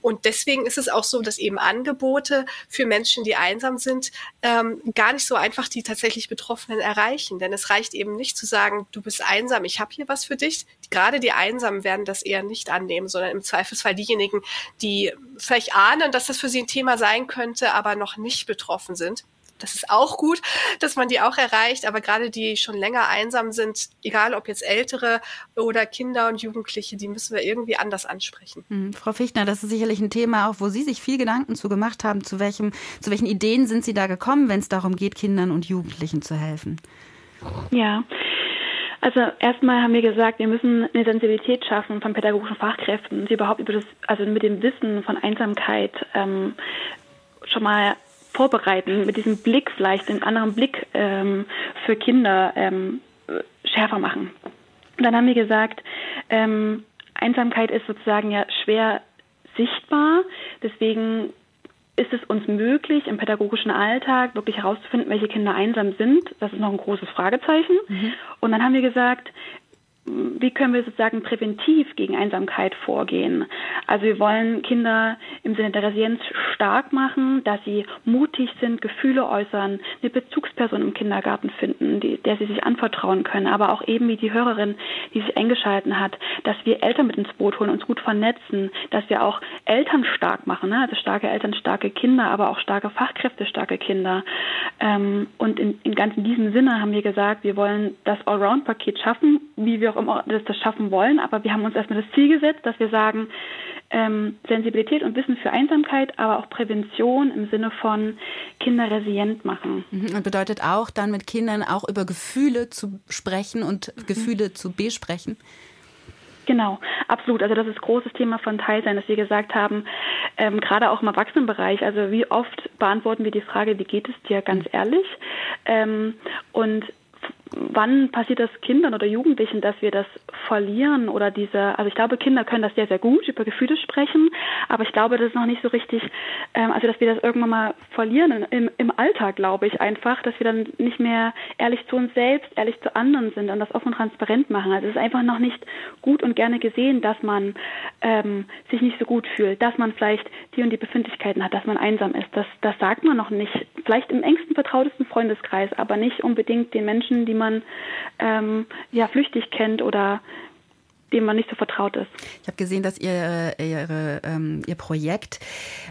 Und deswegen ist es auch so, dass eben Angebote für Menschen, die einsam einsam sind, ähm, gar nicht so einfach die tatsächlich Betroffenen erreichen. Denn es reicht eben nicht zu sagen, du bist einsam, ich habe hier was für dich. Gerade die Einsamen werden das eher nicht annehmen, sondern im Zweifelsfall diejenigen, die vielleicht ahnen, dass das für sie ein Thema sein könnte, aber noch nicht betroffen sind Das ist auch gut, dass man die auch erreicht, aber gerade die schon länger einsam sind, egal ob jetzt ältere oder Kinder und Jugendliche, die müssen wir irgendwie anders ansprechen. Mhm. Frau Fichtner, das ist sicherlich ein Thema auch, wo Sie sich viel Gedanken zu gemacht haben. Zu, welchem, zu welchen Ideen sind Sie da gekommen, wenn es darum geht, Kindern und Jugendlichen zu helfen? Ja, also erstmal haben wir gesagt, wir müssen eine Sensibilität schaffen von pädagogischen Fachkräften, die überhaupt über das, also mit dem Wissen von Einsamkeit ähm, schon mal vorbereiten, mit diesem Blick vielleicht, einen anderen Blick ähm, für Kinder ähm, schärfer machen. Und dann haben wir gesagt, ähm, Einsamkeit ist sozusagen ja schwer sichtbar, deswegen ist es uns möglich, im pädagogischen Alltag wirklich herauszufinden, welche Kinder einsam sind? Das ist noch ein großes Fragezeichen. Mhm. Und dann haben wir gesagt, wie können wir sozusagen präventiv gegen Einsamkeit vorgehen? Also wir wollen Kinder im Sinne der Resilienz stark machen, dass sie mutig sind, Gefühle äußern, eine Bezugsperson im Kindergarten finden, die, der sie sich anvertrauen können, aber auch eben wie die Hörerin, die sich eingeschalten hat, dass wir Eltern mit ins Boot holen, uns gut vernetzen, dass wir auch Eltern stark machen, ne? also starke Eltern, starke Kinder, aber auch starke Fachkräfte, starke Kinder. Ähm, und in, in ganz in diesem Sinne haben wir gesagt, wir wollen das Allround-Paket schaffen, wie wir auch immer das, das schaffen wollen, aber wir haben uns erstmal das Ziel gesetzt, dass wir sagen, ähm, Sensibilität und Wissen für Einsamkeit, aber auch Prävention im Sinne von Kinder resilient machen. Mhm. Und bedeutet auch dann mit Kindern auch über Gefühle zu sprechen und mhm. Gefühle zu besprechen? Genau, absolut. Also das ist großes Thema von Teilsein, dass wir gesagt haben, ähm, gerade auch im Erwachsenenbereich, also wie oft beantworten wir die Frage, wie geht es dir ganz ehrlich? Ähm, und wann passiert das Kindern oder Jugendlichen, dass wir das verlieren oder diese, also ich glaube, Kinder können das sehr, sehr gut über Gefühle sprechen, aber ich glaube, das ist noch nicht so richtig, ähm, also dass wir das irgendwann mal verlieren im, im Alltag, glaube ich einfach, dass wir dann nicht mehr ehrlich zu uns selbst, ehrlich zu anderen sind und das offen und transparent machen. Also es ist einfach noch nicht gut und gerne gesehen, dass man ähm, sich nicht so gut fühlt, dass man vielleicht die und die Befindlichkeiten hat, dass man einsam ist. Das, das sagt man noch nicht. Vielleicht im engsten, vertrautesten Freundeskreis, aber nicht unbedingt den Menschen, die man ähm, ja flüchtig kennt oder dem man nicht so vertraut ist. Ich habe gesehen, dass ihr, ihre, ähm, ihr Projekt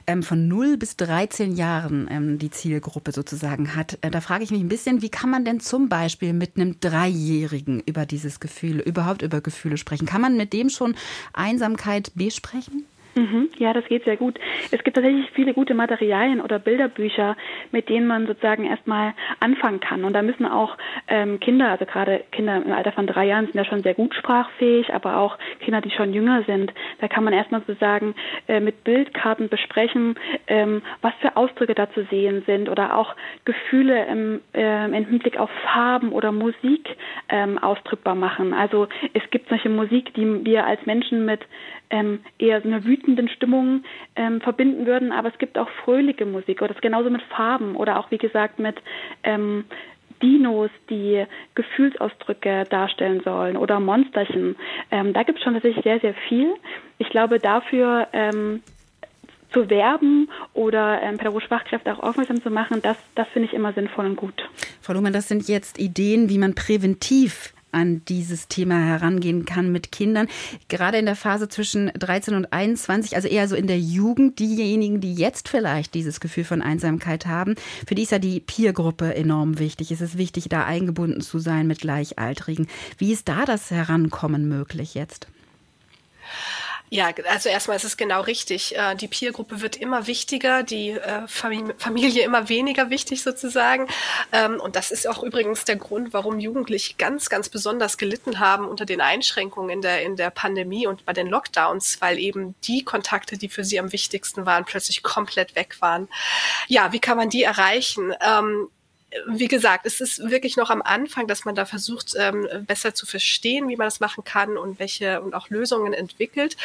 ähm, von 0 bis 13 Jahren ähm, die Zielgruppe sozusagen hat. Äh, da frage ich mich ein bisschen, wie kann man denn zum Beispiel mit einem Dreijährigen über dieses Gefühl, überhaupt über Gefühle sprechen? Kann man mit dem schon Einsamkeit besprechen? Mhm, ja, das geht sehr gut. Es gibt tatsächlich viele gute Materialien oder Bilderbücher, mit denen man sozusagen erstmal anfangen kann. Und da müssen auch ähm, Kinder, also gerade Kinder im Alter von drei Jahren sind ja schon sehr gut sprachfähig, aber auch Kinder, die schon jünger sind, da kann man erstmal sozusagen äh, mit Bildkarten besprechen, ähm, was für Ausdrücke da zu sehen sind oder auch Gefühle im, äh, im Hinblick auf Farben oder Musik ähm, ausdrückbar machen. Also es gibt solche Musik, die wir als Menschen mit ähm, eher so eine wütenden Stimmung ähm, verbinden würden, aber es gibt auch fröhliche Musik oder das genauso mit Farben oder auch wie gesagt mit ähm, Dinos, die Gefühlsausdrücke darstellen sollen oder Monsterchen. Ähm, da gibt es schon tatsächlich sehr, sehr viel. Ich glaube, dafür ähm, zu werben oder ähm, pädagogische Fachkräfte auch aufmerksam zu machen, das, das finde ich immer sinnvoll und gut. Frau Luhmann, das sind jetzt Ideen, wie man präventiv an dieses Thema herangehen kann mit Kindern. Gerade in der Phase zwischen 13 und 21, also eher so in der Jugend, diejenigen, die jetzt vielleicht dieses Gefühl von Einsamkeit haben, für die ist ja die Peer-Gruppe enorm wichtig. Es ist wichtig, da eingebunden zu sein mit Gleichaltrigen. Wie ist da das Herankommen möglich jetzt? Ja, also erstmal ist es genau richtig. Äh, die Peergruppe wird immer wichtiger, die äh, Familie immer weniger wichtig sozusagen. Ähm, und das ist auch übrigens der Grund, warum Jugendliche ganz, ganz besonders gelitten haben unter den Einschränkungen in der, in der Pandemie und bei den Lockdowns, weil eben die Kontakte, die für sie am wichtigsten waren, plötzlich komplett weg waren. Ja, wie kann man die erreichen? Wie gesagt, es ist wirklich noch am Anfang, dass man da versucht, ähm, besser zu verstehen, wie man das machen kann und welche und auch Lösungen entwickelt.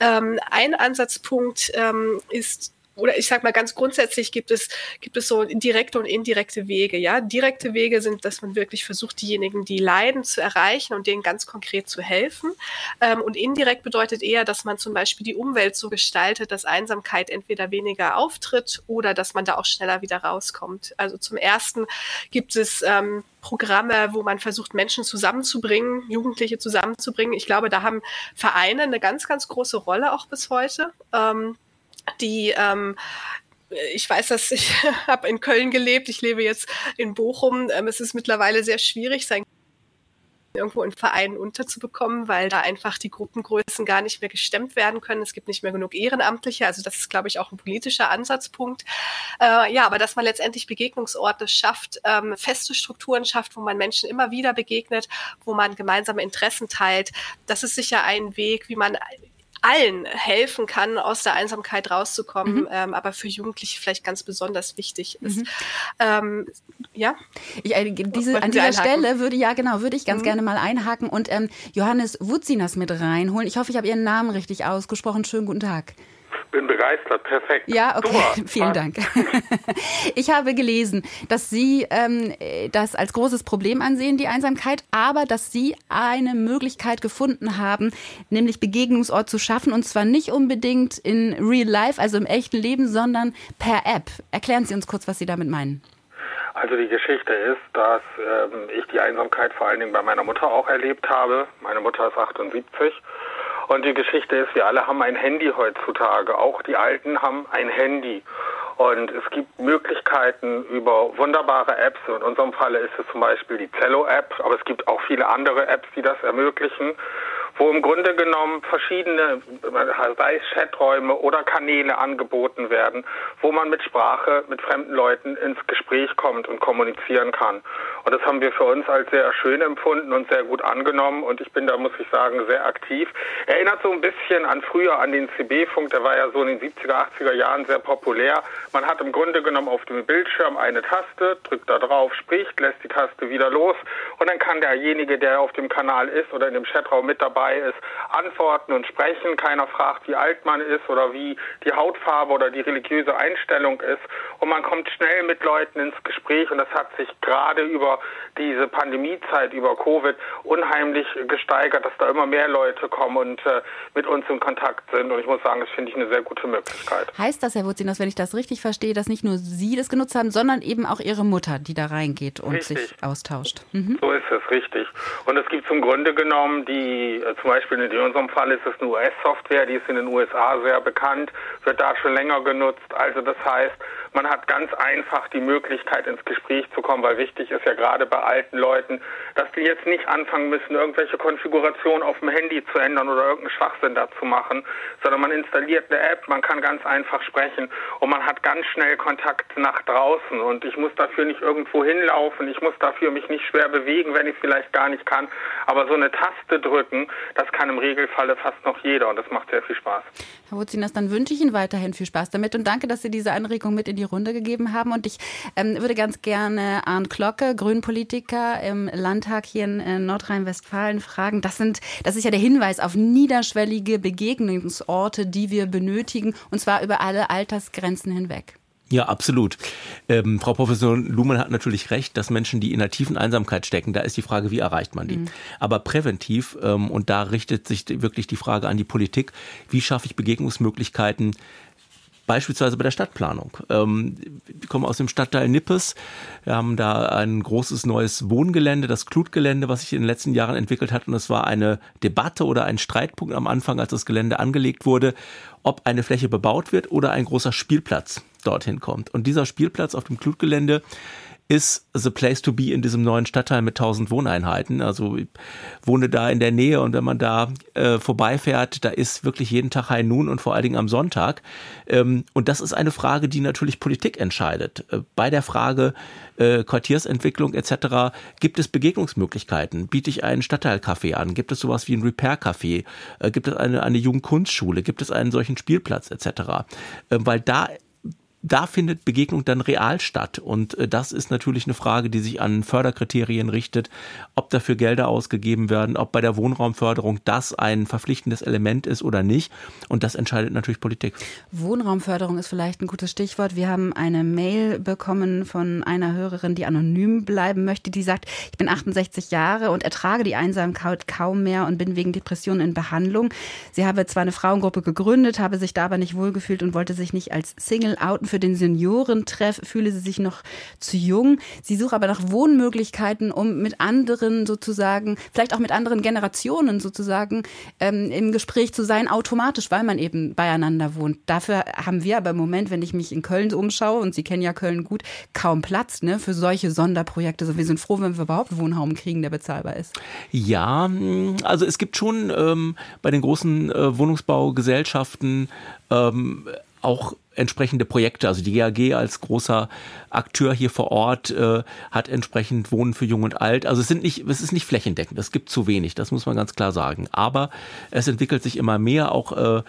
Ähm, ein Ansatzpunkt ähm, ist oder ich sag mal ganz grundsätzlich gibt es, gibt es so direkte und indirekte Wege. Ja, direkte Wege sind, dass man wirklich versucht, diejenigen, die leiden, zu erreichen und denen ganz konkret zu helfen. Ähm, und indirekt bedeutet eher, dass man zum Beispiel die Umwelt so gestaltet, dass Einsamkeit entweder weniger auftritt oder dass man da auch schneller wieder rauskommt. Also zum ersten gibt es ähm, Programme, wo man versucht, Menschen zusammenzubringen, Jugendliche zusammenzubringen. Ich glaube, da haben Vereine eine ganz, ganz große Rolle auch bis heute. Ähm, die ähm, ich weiß, dass ich habe in Köln gelebt, ich lebe jetzt in Bochum. Ähm, es ist mittlerweile sehr schwierig, sein irgendwo in Vereinen unterzubekommen, weil da einfach die Gruppengrößen gar nicht mehr gestemmt werden können. Es gibt nicht mehr genug Ehrenamtliche. Also das ist, glaube ich, auch ein politischer Ansatzpunkt. Äh, ja, aber dass man letztendlich Begegnungsorte schafft, ähm, feste Strukturen schafft, wo man Menschen immer wieder begegnet, wo man gemeinsame Interessen teilt, das ist sicher ein Weg, wie man allen helfen kann, aus der Einsamkeit rauszukommen, mhm. ähm, aber für Jugendliche vielleicht ganz besonders wichtig ist. Mhm. Ähm, ja. Ich, äh, diese, an dieser Stelle würde ja genau würde ich ganz mhm. gerne mal einhaken und ähm, Johannes Wutzinas mit reinholen. Ich hoffe, ich habe Ihren Namen richtig ausgesprochen. Schönen guten Tag bin begeistert, perfekt. Ja, okay, Super. vielen Dank. Ich habe gelesen, dass Sie ähm, das als großes Problem ansehen, die Einsamkeit, aber dass Sie eine Möglichkeit gefunden haben, nämlich Begegnungsort zu schaffen und zwar nicht unbedingt in real life, also im echten Leben, sondern per App. Erklären Sie uns kurz, was Sie damit meinen. Also die Geschichte ist, dass ähm, ich die Einsamkeit vor allen Dingen bei meiner Mutter auch erlebt habe. Meine Mutter ist 78 und die Geschichte ist, wir alle haben ein Handy heutzutage. Auch die Alten haben ein Handy. Und es gibt Möglichkeiten über wunderbare Apps. In unserem Falle ist es zum Beispiel die Zello-App, aber es gibt auch viele andere Apps, die das ermöglichen wo im Grunde genommen verschiedene, sei es Chaträume oder Kanäle angeboten werden, wo man mit Sprache mit fremden Leuten ins Gespräch kommt und kommunizieren kann. Und das haben wir für uns als sehr schön empfunden und sehr gut angenommen. Und ich bin da, muss ich sagen, sehr aktiv. Erinnert so ein bisschen an früher an den CB-Funk, der war ja so in den 70er, 80er Jahren sehr populär. Man hat im Grunde genommen auf dem Bildschirm eine Taste, drückt da drauf, spricht, lässt die Taste wieder los und dann kann derjenige, der auf dem Kanal ist oder in dem Chatraum mit dabei dabei ist, antworten und sprechen. Keiner fragt, wie alt man ist oder wie die Hautfarbe oder die religiöse Einstellung ist. Und man kommt schnell mit Leuten ins Gespräch und das hat sich gerade über diese Pandemiezeit, über Covid unheimlich gesteigert, dass da immer mehr Leute kommen und äh, mit uns in Kontakt sind. Und ich muss sagen, das finde ich eine sehr gute Möglichkeit. Heißt das, Herr Wurzinos, wenn ich das richtig verstehe, dass nicht nur Sie das genutzt haben, sondern eben auch Ihre Mutter, die da reingeht und richtig. sich austauscht? Mhm. So ist es, richtig. Und es gibt zum Grunde genommen die, äh, zum Beispiel in unserem Fall ist es eine US-Software, die ist in den USA sehr bekannt, wird da schon länger genutzt. Also das heißt, man hat ganz einfach die Möglichkeit, ins Gespräch zu kommen, weil wichtig ist ja gerade bei alten Leuten, dass die jetzt nicht anfangen müssen, irgendwelche Konfigurationen auf dem Handy zu ändern oder irgendeinen Schwachsinn da zu machen, sondern man installiert eine App, man kann ganz einfach sprechen und man hat ganz schnell Kontakt nach draußen und ich muss dafür nicht irgendwo hinlaufen, ich muss dafür mich nicht schwer bewegen, wenn ich vielleicht gar nicht kann, aber so eine Taste drücken, das kann im Regelfalle fast noch jeder und das macht sehr viel Spaß. Herr Wuzinas, dann wünsche ich Ihnen weiterhin viel Spaß damit und danke, dass Sie diese Anregung mit in die Runde gegeben haben. Und ich ähm, würde ganz gerne Arndt Glocke, Grünpolitiker im Landtag hier in äh, Nordrhein-Westfalen, fragen. Das, sind, das ist ja der Hinweis auf niederschwellige Begegnungsorte, die wir benötigen, und zwar über alle Altersgrenzen hinweg. Ja, absolut. Ähm, Frau Professor Luhmann hat natürlich recht, dass Menschen, die in einer tiefen Einsamkeit stecken, da ist die Frage, wie erreicht man die? Mhm. Aber präventiv, ähm, und da richtet sich wirklich die Frage an die Politik, wie schaffe ich Begegnungsmöglichkeiten Beispielsweise bei der Stadtplanung. Ähm, wir kommen aus dem Stadtteil Nippes. Wir haben da ein großes neues Wohngelände, das Klutgelände, was sich in den letzten Jahren entwickelt hat. Und es war eine Debatte oder ein Streitpunkt am Anfang, als das Gelände angelegt wurde, ob eine Fläche bebaut wird oder ein großer Spielplatz dorthin kommt. Und dieser Spielplatz auf dem Klutgelände ist the place to be in diesem neuen Stadtteil mit 1000 Wohneinheiten. Also ich wohne da in der Nähe und wenn man da äh, vorbeifährt, da ist wirklich jeden Tag High Noon und vor allen Dingen am Sonntag. Ähm, und das ist eine Frage, die natürlich Politik entscheidet. Äh, bei der Frage äh, Quartiersentwicklung etc. gibt es Begegnungsmöglichkeiten. Biete ich einen Stadtteilcafé an? Gibt es sowas wie ein Repair-Café? Äh, gibt es eine, eine Jugendkunstschule? Gibt es einen solchen Spielplatz etc.? Äh, weil da da findet Begegnung dann real statt. Und äh, das ist natürlich eine Frage, die sich an Förderkriterien richtet, ob dafür Gelder ausgegeben werden, ob bei der Wohnraumförderung das ein verpflichtendes Element ist oder nicht. Und das entscheidet natürlich Politik. Wohnraumförderung ist vielleicht ein gutes Stichwort. Wir haben eine Mail bekommen von einer Hörerin, die anonym bleiben möchte, die sagt, ich bin 68 Jahre und ertrage die Einsamkeit kaum mehr und bin wegen Depressionen in Behandlung. Sie habe zwar eine Frauengruppe gegründet, habe sich da aber nicht wohlgefühlt und wollte sich nicht als Single outen. Für für den Seniorentreff fühle sie sich noch zu jung. Sie sucht aber nach Wohnmöglichkeiten, um mit anderen sozusagen, vielleicht auch mit anderen Generationen sozusagen ähm, im Gespräch zu sein, automatisch, weil man eben beieinander wohnt. Dafür haben wir aber im Moment, wenn ich mich in Köln umschaue, und Sie kennen ja Köln gut, kaum Platz ne, für solche Sonderprojekte. Also wir sind froh, wenn wir überhaupt Wohnraum kriegen, der bezahlbar ist. Ja, also es gibt schon ähm, bei den großen äh, Wohnungsbaugesellschaften ähm, auch entsprechende Projekte. Also die GAG als großer Akteur hier vor Ort äh, hat entsprechend Wohnen für Jung und Alt. Also es sind nicht, es ist nicht flächendeckend. Es gibt zu wenig. Das muss man ganz klar sagen. Aber es entwickelt sich immer mehr auch äh,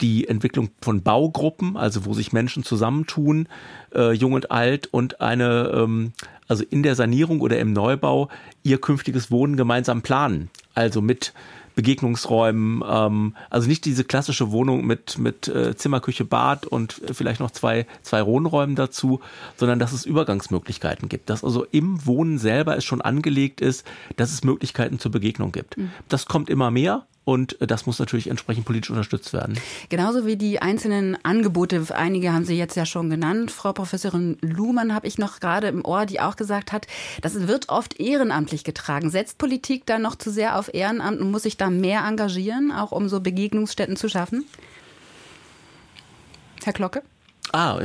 die Entwicklung von Baugruppen, also wo sich Menschen zusammentun, äh, jung und alt und eine, ähm, also in der Sanierung oder im Neubau ihr künftiges Wohnen gemeinsam planen. Also mit Begegnungsräumen, ähm, also nicht diese klassische Wohnung mit, mit äh, Zimmer, Küche, Bad und vielleicht noch zwei, zwei Wohnräumen dazu, sondern dass es Übergangsmöglichkeiten gibt. Dass also im Wohnen selber es schon angelegt ist, dass es Möglichkeiten zur Begegnung gibt. Mhm. Das kommt immer mehr und das muss natürlich entsprechend politisch unterstützt werden. Genauso wie die einzelnen Angebote, einige haben Sie jetzt ja schon genannt. Frau Professorin Luhmann habe ich noch gerade im Ohr, die auch gesagt hat, das wird oft ehrenamtlich getragen. Setzt Politik da noch zu sehr auf Ehrenamt und muss sich da mehr engagieren, auch um so Begegnungsstätten zu schaffen? Herr Glocke? Ah,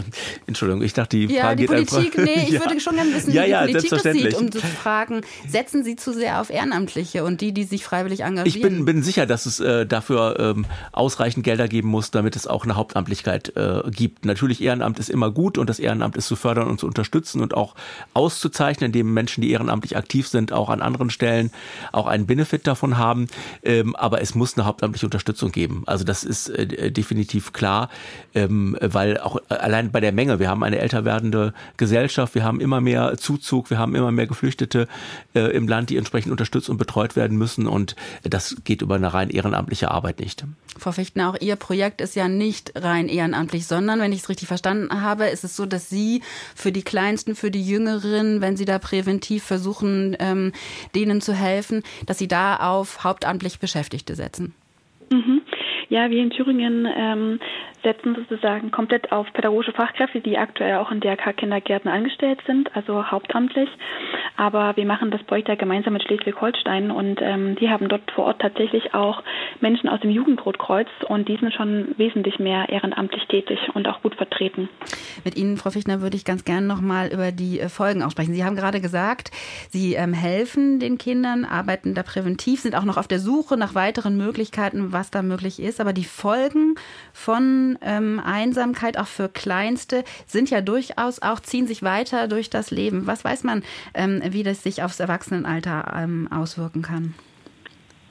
Entschuldigung, ich dachte, die ja, Frage die geht Politik, einfach. nee, ich ja. würde schon gerne wissen, ja, wie die ja, Politik das sieht, um selbstverständlich. zu fragen, setzen Sie zu sehr auf Ehrenamtliche und die, die sich freiwillig engagieren? Ich bin, bin sicher, dass es äh, dafür ähm, ausreichend Gelder geben muss, damit es auch eine Hauptamtlichkeit äh, gibt. Natürlich, Ehrenamt ist immer gut und das Ehrenamt ist zu fördern und zu unterstützen und auch auszuzeichnen, indem Menschen, die ehrenamtlich aktiv sind, auch an anderen Stellen auch einen Benefit davon haben. Ähm, aber es muss eine hauptamtliche Unterstützung geben. Also das ist äh, definitiv klar, ähm, weil auch allein bei der Menge, wir haben eine älter werdende Gesellschaft, wir haben immer mehr Zuzug, wir haben immer mehr Geflüchtete äh, im Land, die entsprechend unterstützt und betreut werden müssen und das geht über eine rein ehrenamtliche Arbeit nicht. Frau Fichtner, auch Ihr Projekt ist ja nicht rein ehrenamtlich, sondern, wenn ich es richtig verstanden habe, ist es so, dass Sie für die Kleinsten, für die Jüngeren, wenn Sie da präventiv versuchen, ähm, denen zu helfen, dass Sie da auf hauptamtlich Beschäftigte setzen. Mhm. Ja, wir in Thüringen ähm, setzen sozusagen komplett auf pädagogische Fachkräfte, die aktuell auch in DRK-Kindergärten angestellt sind, also hauptamtlich. Aber wir machen das Projekt ja gemeinsam mit Schleswig-Holstein und ähm, die haben dort vor Ort tatsächlich auch Menschen aus dem Jugendrotkreuz und die sind schon wesentlich mehr ehrenamtlich tätig und auch gut vertreten. Mit Ihnen, Frau Fichtner, würde ich ganz gerne nochmal über die äh, Folgen auch sprechen. Sie haben gerade gesagt, Sie ähm, helfen den Kindern, arbeiten da präventiv, sind auch noch auf der Suche nach weiteren Möglichkeiten, was da möglich ist. Aber die Folgen von ähm, Einsamkeit auch für Kleinste sind ja durchaus auch, ziehen sich weiter durch das Leben. Was weiß man, ähm, wie das sich aufs Erwachsenenalter ähm, auswirken kann?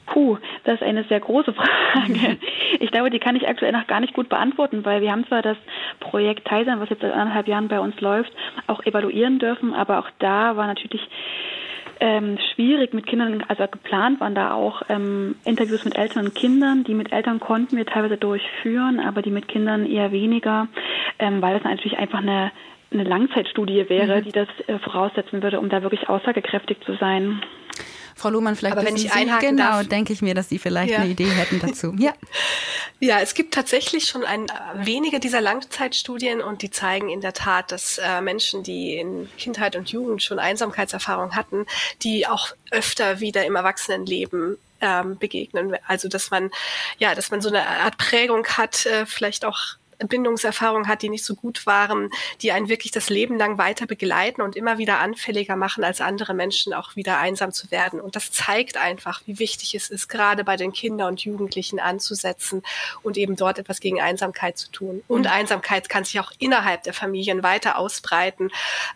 Puh, das ist eine sehr große Frage. Ich glaube, die kann ich aktuell noch gar nicht gut beantworten, weil wir haben zwar das Projekt Teilsein, was jetzt seit anderthalb Jahren bei uns läuft, auch evaluieren dürfen, aber auch da war natürlich ähm, schwierig mit Kindern, also geplant waren da auch ähm, Interviews mit Eltern und Kindern. Die mit Eltern konnten wir teilweise durchführen, aber die mit Kindern eher weniger, ähm, weil es natürlich einfach eine, eine Langzeitstudie wäre, mhm. die das äh, voraussetzen würde, um da wirklich aussagekräftig zu sein. Frau Lohmann, vielleicht Aber wenn ich einhaken genau, darf, denke ich mir, dass Sie vielleicht ja. eine Idee hätten dazu. Ja. ja, es gibt tatsächlich schon ein, wenige dieser Langzeitstudien und die zeigen in der Tat, dass äh, Menschen, die in Kindheit und Jugend schon Einsamkeitserfahrung hatten, die auch öfter wieder im Erwachsenenleben ähm, begegnen. Also dass man ja, dass man so eine Art Prägung hat, äh, vielleicht auch Bindungserfahrungen hat, die nicht so gut waren, die einen wirklich das Leben lang weiter begleiten und immer wieder anfälliger machen, als andere Menschen auch wieder einsam zu werden. Und das zeigt einfach, wie wichtig es ist, gerade bei den Kindern und Jugendlichen anzusetzen und eben dort etwas gegen Einsamkeit zu tun. Und mhm. Einsamkeit kann sich auch innerhalb der Familien weiter ausbreiten.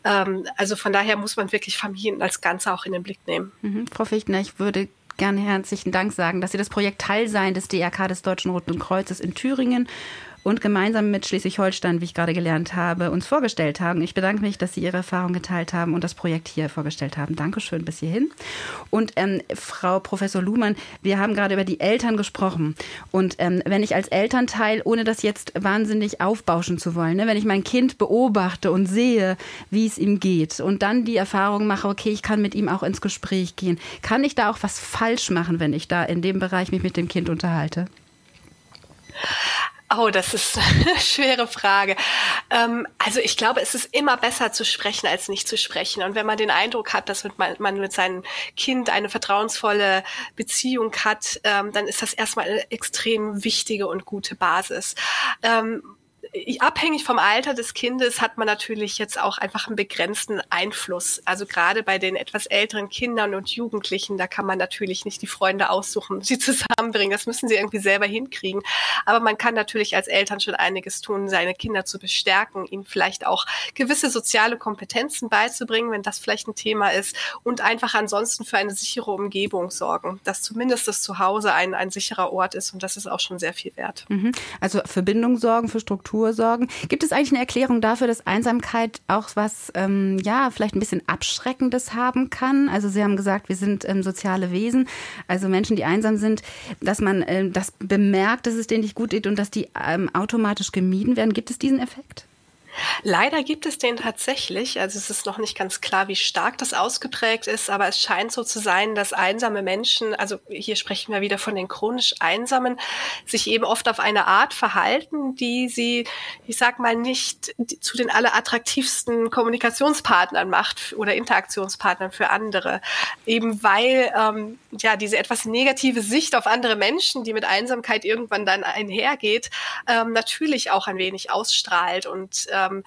Ähm, also von daher muss man wirklich Familien als Ganze auch in den Blick nehmen. Mhm. Frau Fichtner, ich würde gerne herzlichen Dank sagen, dass Sie das Projekt Teilsein des DRK des Deutschen Roten Kreuzes in Thüringen und gemeinsam mit Schleswig-Holstein, wie ich gerade gelernt habe, uns vorgestellt haben. Ich bedanke mich, dass Sie Ihre Erfahrung geteilt haben und das Projekt hier vorgestellt haben. Dankeschön bis hierhin. Und ähm, Frau Professor Luhmann, wir haben gerade über die Eltern gesprochen. Und ähm, wenn ich als Elternteil, ohne das jetzt wahnsinnig aufbauschen zu wollen, ne, wenn ich mein Kind beobachte und sehe, wie es ihm geht und dann die Erfahrung mache, okay, ich kann mit ihm auch ins Gespräch gehen, kann ich da auch was falsch machen, wenn ich da in dem Bereich mich mit dem Kind unterhalte? Oh, das ist eine schwere Frage. Ähm, also ich glaube, es ist immer besser zu sprechen als nicht zu sprechen. Und wenn man den Eindruck hat, dass man, mit seinem Kind eine vertrauensvolle Beziehung hat, ähm, dann ist das erstmal eine extrem wichtige und gute Basis. Ähm, abhängig vom Alter des Kindes hat man natürlich jetzt auch einfach einen begrenzten Einfluss. Also gerade bei den etwas älteren Kindern und Jugendlichen, da kann man natürlich nicht die Freunde aussuchen, sie zusammenbringen. Das müssen sie irgendwie selber hinkriegen. Aber man kann natürlich als Eltern schon einiges tun, seine Kinder zu bestärken, ihnen vielleicht auch gewisse soziale Kompetenzen beizubringen, wenn das vielleicht ein Thema ist und einfach ansonsten für eine sichere Umgebung sorgen, dass zumindest das Zuhause ein, ein sicherer Ort ist und das ist auch schon sehr viel wert. Mhm. Also für Bindung sorgen, für Struktur Struktur sorgen. Gibt es eigentlich eine Erklärung dafür, dass Einsamkeit auch was, ähm, ja, vielleicht ein bisschen Abschreckendes haben kann? Also Sie haben gesagt, wir sind ähm, soziale Wesen, also Menschen, die einsam sind, dass man ähm, das bemerkt, dass es denen nicht gut geht und dass die ähm, automatisch gemieden werden. Gibt es diesen Effekt? Leider gibt es den tatsächlich. Also es ist noch nicht ganz klar, wie stark das ausgeprägt ist, aber es scheint so zu sein, dass einsame Menschen, also hier sprechen wir wieder von den chronisch Einsamen, sich eben oft auf eine Art verhalten, die sie, ich sag mal, nicht zu den allerattraktivsten Kommunikationspartnern macht oder Interaktionspartnern für andere. Eben weil ähm, ja diese etwas negative Sicht auf andere Menschen, die mit Einsamkeit irgendwann dann einhergeht, ähm, natürlich auch ein wenig ausstrahlt und ähm, um,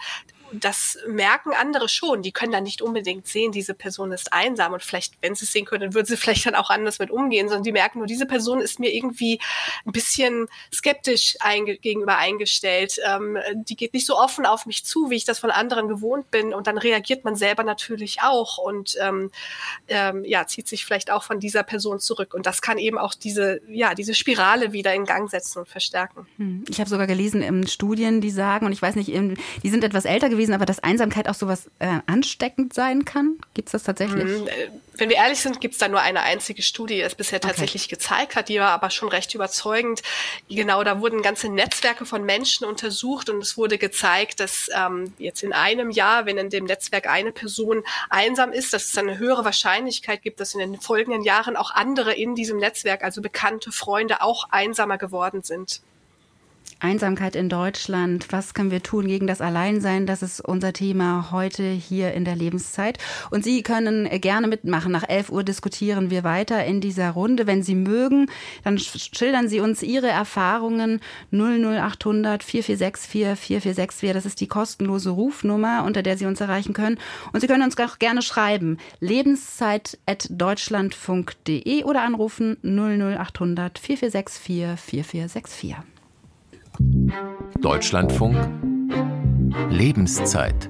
das merken andere schon. Die können dann nicht unbedingt sehen, diese Person ist einsam und vielleicht, wenn sie es sehen können, würden sie vielleicht dann auch anders mit umgehen, sondern die merken nur, diese Person ist mir irgendwie ein bisschen skeptisch einge gegenüber eingestellt. Ähm, die geht nicht so offen auf mich zu, wie ich das von anderen gewohnt bin und dann reagiert man selber natürlich auch und ähm, ähm, ja, zieht sich vielleicht auch von dieser Person zurück und das kann eben auch diese, ja, diese Spirale wieder in Gang setzen und verstärken. Hm. Ich habe sogar gelesen in Studien, die sagen, und ich weiß nicht, die sind etwas älter gewesen, gewesen, aber dass Einsamkeit auch sowas äh, ansteckend sein kann? Gibt es das tatsächlich? Mhm. Äh, wenn wir ehrlich sind, gibt es da nur eine einzige Studie, die es bisher tatsächlich okay. gezeigt hat. Die war aber schon recht überzeugend. Genau, da wurden ganze Netzwerke von Menschen untersucht und es wurde gezeigt, dass ähm, jetzt in einem Jahr, wenn in dem Netzwerk eine Person einsam ist, dass es eine höhere Wahrscheinlichkeit gibt, dass in den folgenden Jahren auch andere in diesem Netzwerk, also bekannte Freunde, auch einsamer geworden sind. Einsamkeit in Deutschland. Was können wir tun gegen das Alleinsein? Das ist unser Thema heute hier in der Lebenszeit. Und Sie können gerne mitmachen. Nach 11 Uhr diskutieren wir weiter in dieser Runde. Wenn Sie mögen, dann schildern Sie uns Ihre Erfahrungen 00800 4464 4464. Das ist die kostenlose Rufnummer, unter der Sie uns erreichen können. Und Sie können uns auch gerne schreiben. Lebenszeit.deutschlandfunk.de oder anrufen 00800 4464 4464. Deutschlandfunk. Lebenszeit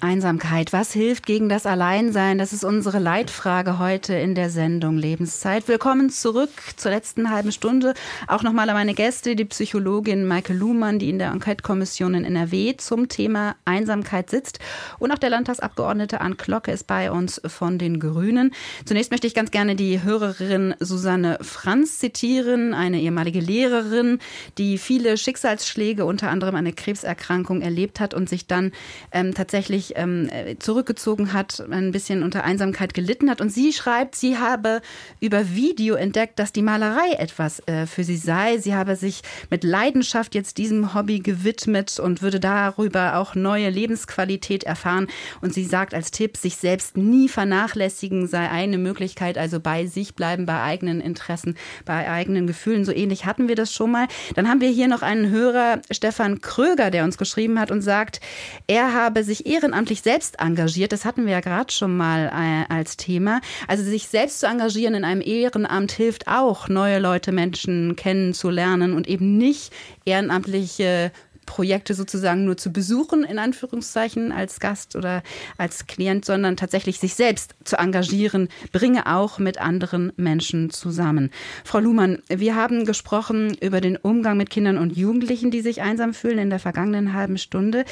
Einsamkeit. Was hilft gegen das Alleinsein? Das ist unsere Leitfrage heute in der Sendung Lebenszeit. Willkommen zurück zur letzten halben Stunde. Auch nochmal an meine Gäste, die Psychologin Maike Luhmann, die in der Enquete-Kommission in NRW zum Thema Einsamkeit sitzt. Und auch der Landtagsabgeordnete Ann Glocke ist bei uns von den Grünen. Zunächst möchte ich ganz gerne die Hörerin Susanne Franz zitieren, eine ehemalige Lehrerin, die viele Schicksalsschläge, unter anderem eine Krebserkrankung erlebt hat und sich dann ähm, tatsächlich ähm, zurückgezogen hat, ein bisschen unter Einsamkeit gelitten hat. Und sie schreibt, sie habe über Video entdeckt, dass die Malerei etwas äh, für sie sei. Sie habe sich mit Leidenschaft jetzt diesem Hobby gewidmet und würde darüber auch neue Lebensqualität erfahren. Und sie sagt als Tipp, sich selbst nie vernachlässigen sei eine Möglichkeit, also bei sich bleiben, bei eigenen Interessen, bei eigenen Gefühlen. So ähnlich hatten wir das schon mal. Dann haben wir hier noch einen Hörer, Stefan Kröger, der uns geschrieben hat und sagt, er habe sich ehrenamtlich ehrenamtlich selbst engagiert, das hatten wir ja gerade schon mal äh, als Thema. Also sich selbst zu engagieren in einem Ehrenamt hilft auch, neue Leute, Menschen kennenzulernen und eben nicht ehrenamtliche Projekte sozusagen nur zu besuchen, in Anführungszeichen, als Gast oder als Klient, sondern tatsächlich sich selbst zu engagieren, bringe auch mit anderen Menschen zusammen. Frau Luhmann, wir haben gesprochen über den Umgang mit Kindern und Jugendlichen, die sich einsam fühlen in der vergangenen halben Stunde.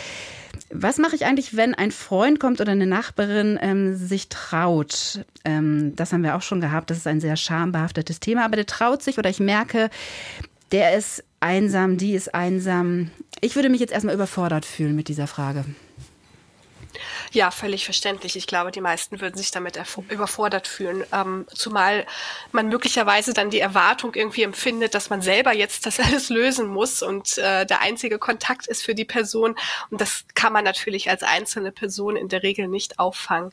Was mache ich eigentlich, wenn ein Freund kommt oder eine Nachbarin ähm, sich traut? Ähm, das haben wir auch schon gehabt. Das ist ein sehr schambehaftetes Thema. Aber der traut sich oder ich merke, der ist einsam, die ist einsam. Ich würde mich jetzt erstmal überfordert fühlen mit dieser Frage. Ja, völlig verständlich. Ich glaube, die meisten würden sich damit überfordert fühlen. Ähm, zumal man möglicherweise dann die Erwartung irgendwie empfindet, dass man selber jetzt das alles lösen muss und äh, der einzige Kontakt ist für die Person. Und das kann man natürlich als einzelne Person in der Regel nicht auffangen.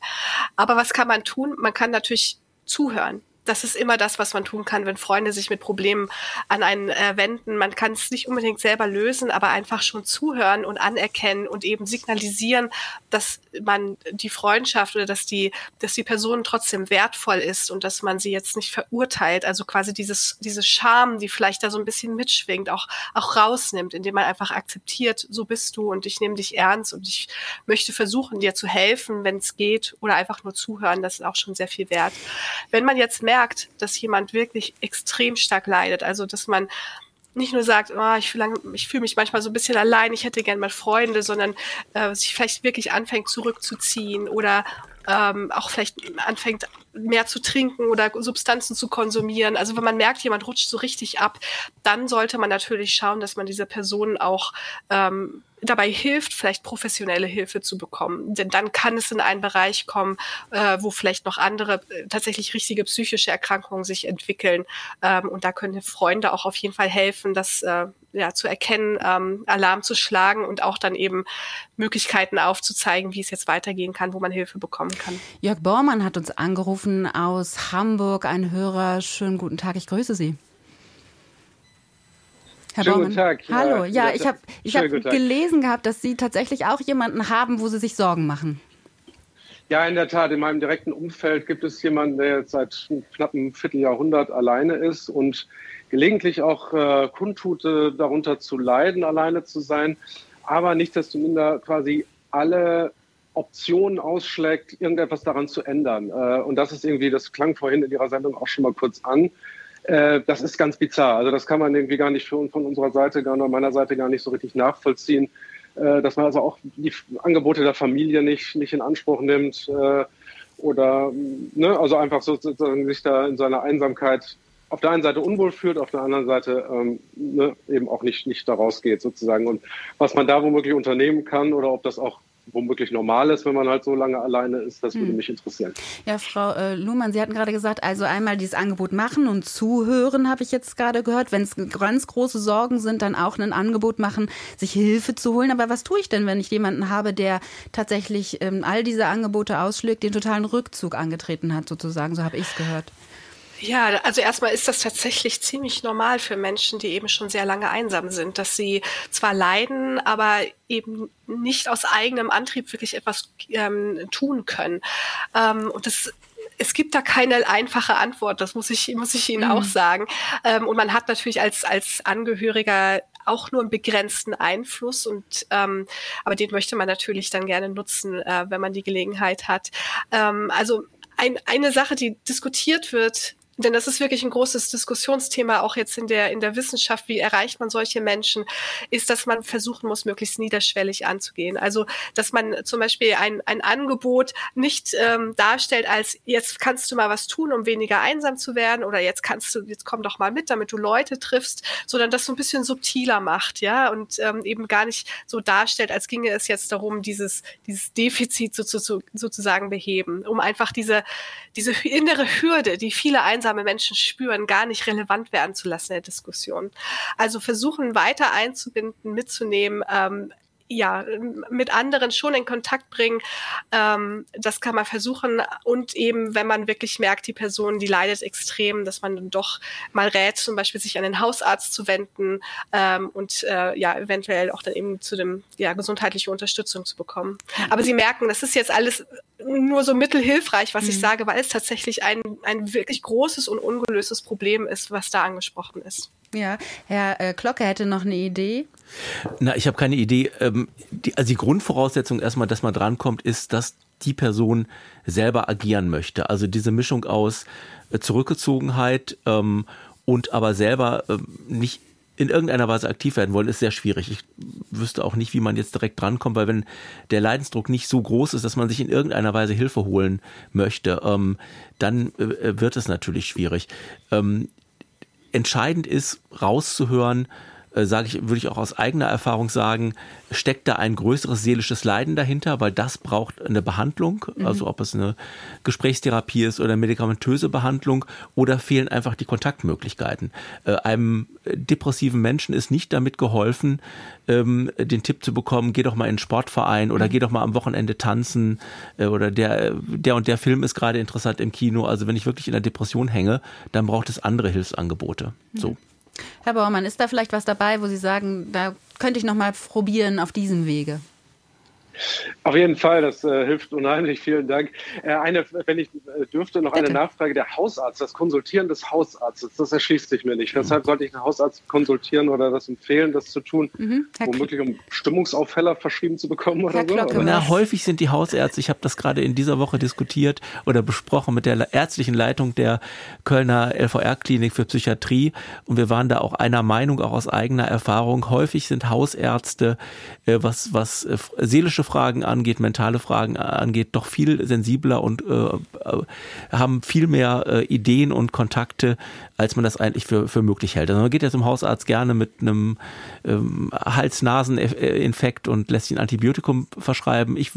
Aber was kann man tun? Man kann natürlich zuhören das ist immer das, was man tun kann, wenn Freunde sich mit Problemen an einen äh, wenden. Man kann es nicht unbedingt selber lösen, aber einfach schon zuhören und anerkennen und eben signalisieren, dass man die Freundschaft oder dass die, dass die Person trotzdem wertvoll ist und dass man sie jetzt nicht verurteilt. Also quasi dieses, diese Scham, die vielleicht da so ein bisschen mitschwingt, auch, auch rausnimmt, indem man einfach akzeptiert, so bist du und ich nehme dich ernst und ich möchte versuchen, dir zu helfen, wenn es geht oder einfach nur zuhören. Das ist auch schon sehr viel wert. Wenn man jetzt merkt, merkt, dass jemand wirklich extrem stark leidet, also dass man nicht nur sagt, oh, ich fühle fühl mich manchmal so ein bisschen allein, ich hätte gern mal Freunde, sondern äh, sich vielleicht wirklich anfängt zurückzuziehen oder ähm, auch vielleicht anfängt mehr zu trinken oder Substanzen zu konsumieren. Also wenn man merkt, jemand rutscht so richtig ab, dann sollte man natürlich schauen, dass man diese Person auch ähm, dabei hilft, vielleicht professionelle Hilfe zu bekommen. Denn dann kann es in einen Bereich kommen, äh, wo vielleicht noch andere äh, tatsächlich richtige psychische Erkrankungen sich entwickeln. Ähm, und da können Freunde auch auf jeden Fall helfen, das äh, ja, zu erkennen, ähm, Alarm zu schlagen und auch dann eben Möglichkeiten aufzuzeigen, wie es jetzt weitergehen kann, wo man Hilfe bekommen kann. Jörg Bormann hat uns angerufen aus Hamburg, ein Hörer. Schönen guten Tag, ich grüße Sie. Herr Schönen Baumann. guten Tag. Hallo, ja, ja ich habe ich hab gelesen gehabt, dass Sie tatsächlich auch jemanden haben, wo Sie sich Sorgen machen. Ja, in der Tat. In meinem direkten Umfeld gibt es jemanden, der jetzt seit knapp einem Vierteljahrhundert alleine ist und gelegentlich auch äh, kundtut, äh, darunter zu leiden, alleine zu sein, aber nicht desto minder quasi alle Optionen ausschlägt, irgendetwas daran zu ändern. Äh, und das ist irgendwie, das klang vorhin in Ihrer Sendung auch schon mal kurz an. Äh, das ist ganz bizarr. Also das kann man irgendwie gar nicht von, von unserer Seite, gar nur meiner Seite gar nicht so richtig nachvollziehen, äh, dass man also auch die Angebote der Familie nicht, nicht in Anspruch nimmt äh, oder ne, also einfach sozusagen sich da in seiner Einsamkeit auf der einen Seite unwohl fühlt, auf der anderen Seite ähm, ne, eben auch nicht, nicht daraus geht sozusagen. Und was man da womöglich unternehmen kann oder ob das auch womöglich normal ist, wenn man halt so lange alleine ist. Das würde hm. mich interessieren. Ja, Frau äh, Luhmann, Sie hatten gerade gesagt, also einmal dieses Angebot machen und zuhören, habe ich jetzt gerade gehört. Wenn es ganz große Sorgen sind, dann auch ein Angebot machen, sich Hilfe zu holen. Aber was tue ich denn, wenn ich jemanden habe, der tatsächlich ähm, all diese Angebote ausschlägt, den totalen Rückzug angetreten hat, sozusagen? So habe ich es gehört. Ja, also erstmal ist das tatsächlich ziemlich normal für Menschen, die eben schon sehr lange einsam sind, dass sie zwar leiden, aber eben nicht aus eigenem Antrieb wirklich etwas ähm, tun können. Ähm, und das es gibt da keine einfache Antwort, das muss ich, muss ich Ihnen mhm. auch sagen. Ähm, und man hat natürlich als, als Angehöriger auch nur einen begrenzten Einfluss und ähm, aber den möchte man natürlich dann gerne nutzen, äh, wenn man die Gelegenheit hat. Ähm, also ein, eine Sache, die diskutiert wird denn das ist wirklich ein großes Diskussionsthema auch jetzt in der, in der Wissenschaft. Wie erreicht man solche Menschen? Ist, dass man versuchen muss, möglichst niederschwellig anzugehen. Also, dass man zum Beispiel ein, ein Angebot nicht ähm, darstellt als jetzt kannst du mal was tun, um weniger einsam zu werden oder jetzt kannst du, jetzt komm doch mal mit, damit du Leute triffst, sondern das so ein bisschen subtiler macht, ja, und ähm, eben gar nicht so darstellt, als ginge es jetzt darum, dieses, dieses Defizit so, so, sozusagen beheben, um einfach diese, diese innere Hürde, die viele einsame Menschen spüren, gar nicht relevant werden zu lassen in der Diskussion. Also versuchen weiter einzubinden, mitzunehmen, ähm, ja, mit anderen schon in Kontakt bringen. Ähm, das kann man versuchen. Und eben, wenn man wirklich merkt, die Person, die leidet extrem, dass man dann doch mal rät, zum Beispiel sich an den Hausarzt zu wenden ähm, und äh, ja, eventuell auch dann eben zu dem, ja, gesundheitliche Unterstützung zu bekommen. Aber Sie merken, das ist jetzt alles nur so mittelhilfreich, was mhm. ich sage, weil es tatsächlich ein, ein wirklich großes und ungelöstes Problem ist, was da angesprochen ist. Ja, Herr äh, Glocke hätte noch eine Idee. Na, ich habe keine Idee. Ähm, also die Grundvoraussetzung erstmal, dass man drankommt, ist, dass die Person selber agieren möchte. Also diese Mischung aus äh, Zurückgezogenheit ähm, und aber selber ähm, nicht in irgendeiner Weise aktiv werden wollen, ist sehr schwierig. Ich wüsste auch nicht, wie man jetzt direkt drankommt, weil wenn der Leidensdruck nicht so groß ist, dass man sich in irgendeiner Weise Hilfe holen möchte, ähm, dann äh, wird es natürlich schwierig. Ähm, entscheidend ist, rauszuhören, äh, sage ich, würde ich auch aus eigener Erfahrung sagen, steckt da ein größeres seelisches Leiden dahinter, weil das braucht eine Behandlung, mhm. also ob es eine Gesprächstherapie ist oder medikamentöse Behandlung oder fehlen einfach die Kontaktmöglichkeiten. Äh, einem depressiven Menschen ist nicht damit geholfen, ähm, den Tipp zu bekommen, geh doch mal in einen Sportverein oder mhm. geh doch mal am Wochenende tanzen äh, oder der, der und der Film ist gerade interessant im Kino. Also wenn ich wirklich in der Depression hänge, dann braucht es andere Hilfsangebote. So. Herr Baumann, ist da vielleicht was dabei, wo Sie sagen, da könnte ich noch mal probieren auf diesem Wege? Auf jeden Fall, das äh, hilft unheimlich. Vielen Dank. Äh, eine, wenn ich äh, dürfte, noch Bitte. eine Nachfrage. Der Hausarzt, das Konsultieren des Hausarztes, das erschließt sich mir nicht. Weshalb sollte ich einen Hausarzt konsultieren oder das empfehlen, das zu tun? Mhm. Womöglich, um Stimmungsaufheller verschrieben zu bekommen oder Herr so? Na, häufig sind die Hausärzte, ich habe das gerade in dieser Woche diskutiert oder besprochen mit der ärztlichen Leitung der Kölner LVR-Klinik für Psychiatrie und wir waren da auch einer Meinung, auch aus eigener Erfahrung. Häufig sind Hausärzte, äh, was, was äh, Fragen angeht, mentale Fragen angeht, doch viel sensibler und äh, äh, haben viel mehr äh, Ideen und Kontakte, als man das eigentlich für, für möglich hält. Also man geht ja zum Hausarzt gerne mit einem ähm, Hals-Nasen-Infekt und lässt sich ein Antibiotikum verschreiben. Ich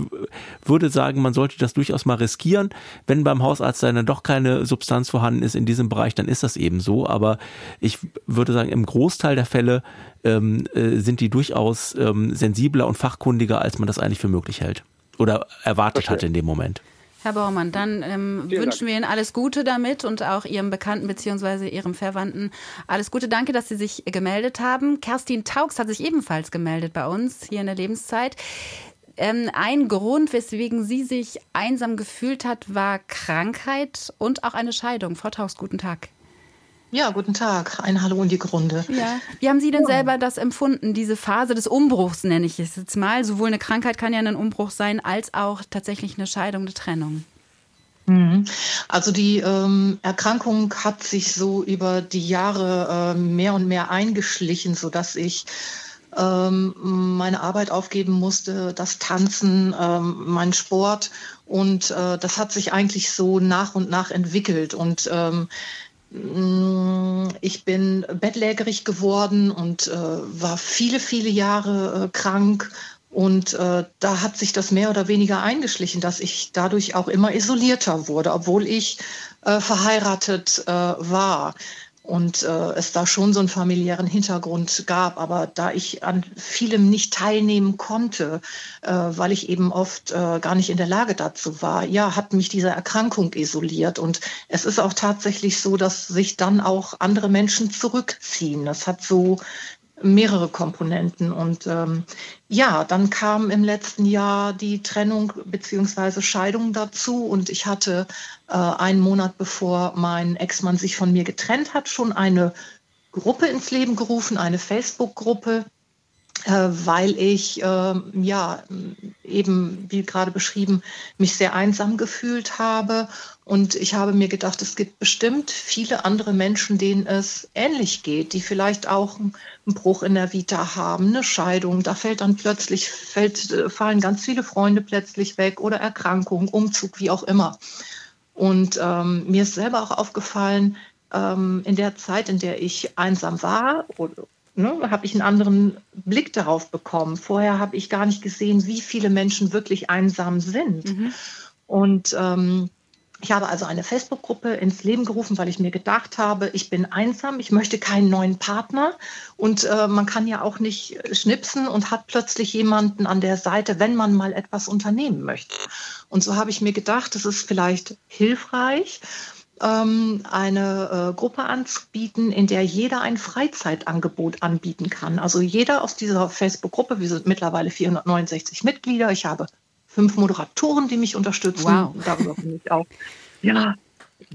würde sagen, man sollte das durchaus mal riskieren. Wenn beim Hausarzt dann doch keine Substanz vorhanden ist in diesem Bereich, dann ist das eben so. Aber ich würde sagen, im Großteil der Fälle ähm, äh, sind die durchaus ähm, sensibler und fachkundiger, als man das eigentlich für möglich hält oder erwartet Verstehe. hatte in dem Moment. Herr Baumann, dann ähm, wünschen Dank. wir Ihnen alles Gute damit und auch Ihrem Bekannten bzw. Ihrem Verwandten alles Gute. Danke, dass Sie sich gemeldet haben. Kerstin Tauchs hat sich ebenfalls gemeldet bei uns hier in der Lebenszeit. Ähm, ein Grund, weswegen sie sich einsam gefühlt hat, war Krankheit und auch eine Scheidung. Frau Tauchs, guten Tag. Ja, guten Tag. Ein Hallo in die Grunde. Ja. Wie haben Sie denn selber das empfunden, diese Phase des Umbruchs, nenne ich es jetzt mal? Sowohl eine Krankheit kann ja ein Umbruch sein, als auch tatsächlich eine Scheidung, eine Trennung. Mhm. Also die ähm, Erkrankung hat sich so über die Jahre äh, mehr und mehr eingeschlichen, sodass ich ähm, meine Arbeit aufgeben musste, das Tanzen, ähm, mein Sport. Und äh, das hat sich eigentlich so nach und nach entwickelt. Und ähm, ich bin bettlägerig geworden und äh, war viele, viele Jahre äh, krank. Und äh, da hat sich das mehr oder weniger eingeschlichen, dass ich dadurch auch immer isolierter wurde, obwohl ich äh, verheiratet äh, war und äh, es da schon so einen familiären Hintergrund gab. Aber da ich an vielem nicht teilnehmen konnte, äh, weil ich eben oft äh, gar nicht in der Lage dazu war, ja, hat mich diese Erkrankung isoliert. Und es ist auch tatsächlich so, dass sich dann auch andere Menschen zurückziehen. Das hat so mehrere Komponenten. Und ähm, ja, dann kam im letzten Jahr die Trennung bzw. Scheidung dazu. Und ich hatte äh, einen Monat bevor mein Ex-Mann sich von mir getrennt hat, schon eine Gruppe ins Leben gerufen, eine Facebook-Gruppe, äh, weil ich äh, ja eben, wie gerade beschrieben, mich sehr einsam gefühlt habe. Und ich habe mir gedacht, es gibt bestimmt viele andere Menschen, denen es ähnlich geht, die vielleicht auch einen Bruch in der Vita haben, eine Scheidung. Da fällt dann plötzlich, fällt, äh, fallen ganz viele Freunde plötzlich weg oder Erkrankung, Umzug, wie auch immer. Und ähm, mir ist selber auch aufgefallen, ähm, in der Zeit, in der ich einsam war oder ne, habe ich einen anderen Blick darauf bekommen. Vorher habe ich gar nicht gesehen, wie viele Menschen wirklich einsam sind. Mhm. Und ähm, ich habe also eine Facebook-Gruppe ins Leben gerufen, weil ich mir gedacht habe, ich bin einsam, ich möchte keinen neuen Partner und äh, man kann ja auch nicht schnipsen und hat plötzlich jemanden an der Seite, wenn man mal etwas unternehmen möchte. Und so habe ich mir gedacht, es ist vielleicht hilfreich, ähm, eine äh, Gruppe anzubieten, in der jeder ein Freizeitangebot anbieten kann. Also jeder aus dieser Facebook-Gruppe, wir sind mittlerweile 469 Mitglieder, ich habe fünf Moderatoren, die mich unterstützen. Wow. Darüber bin ich auch ja,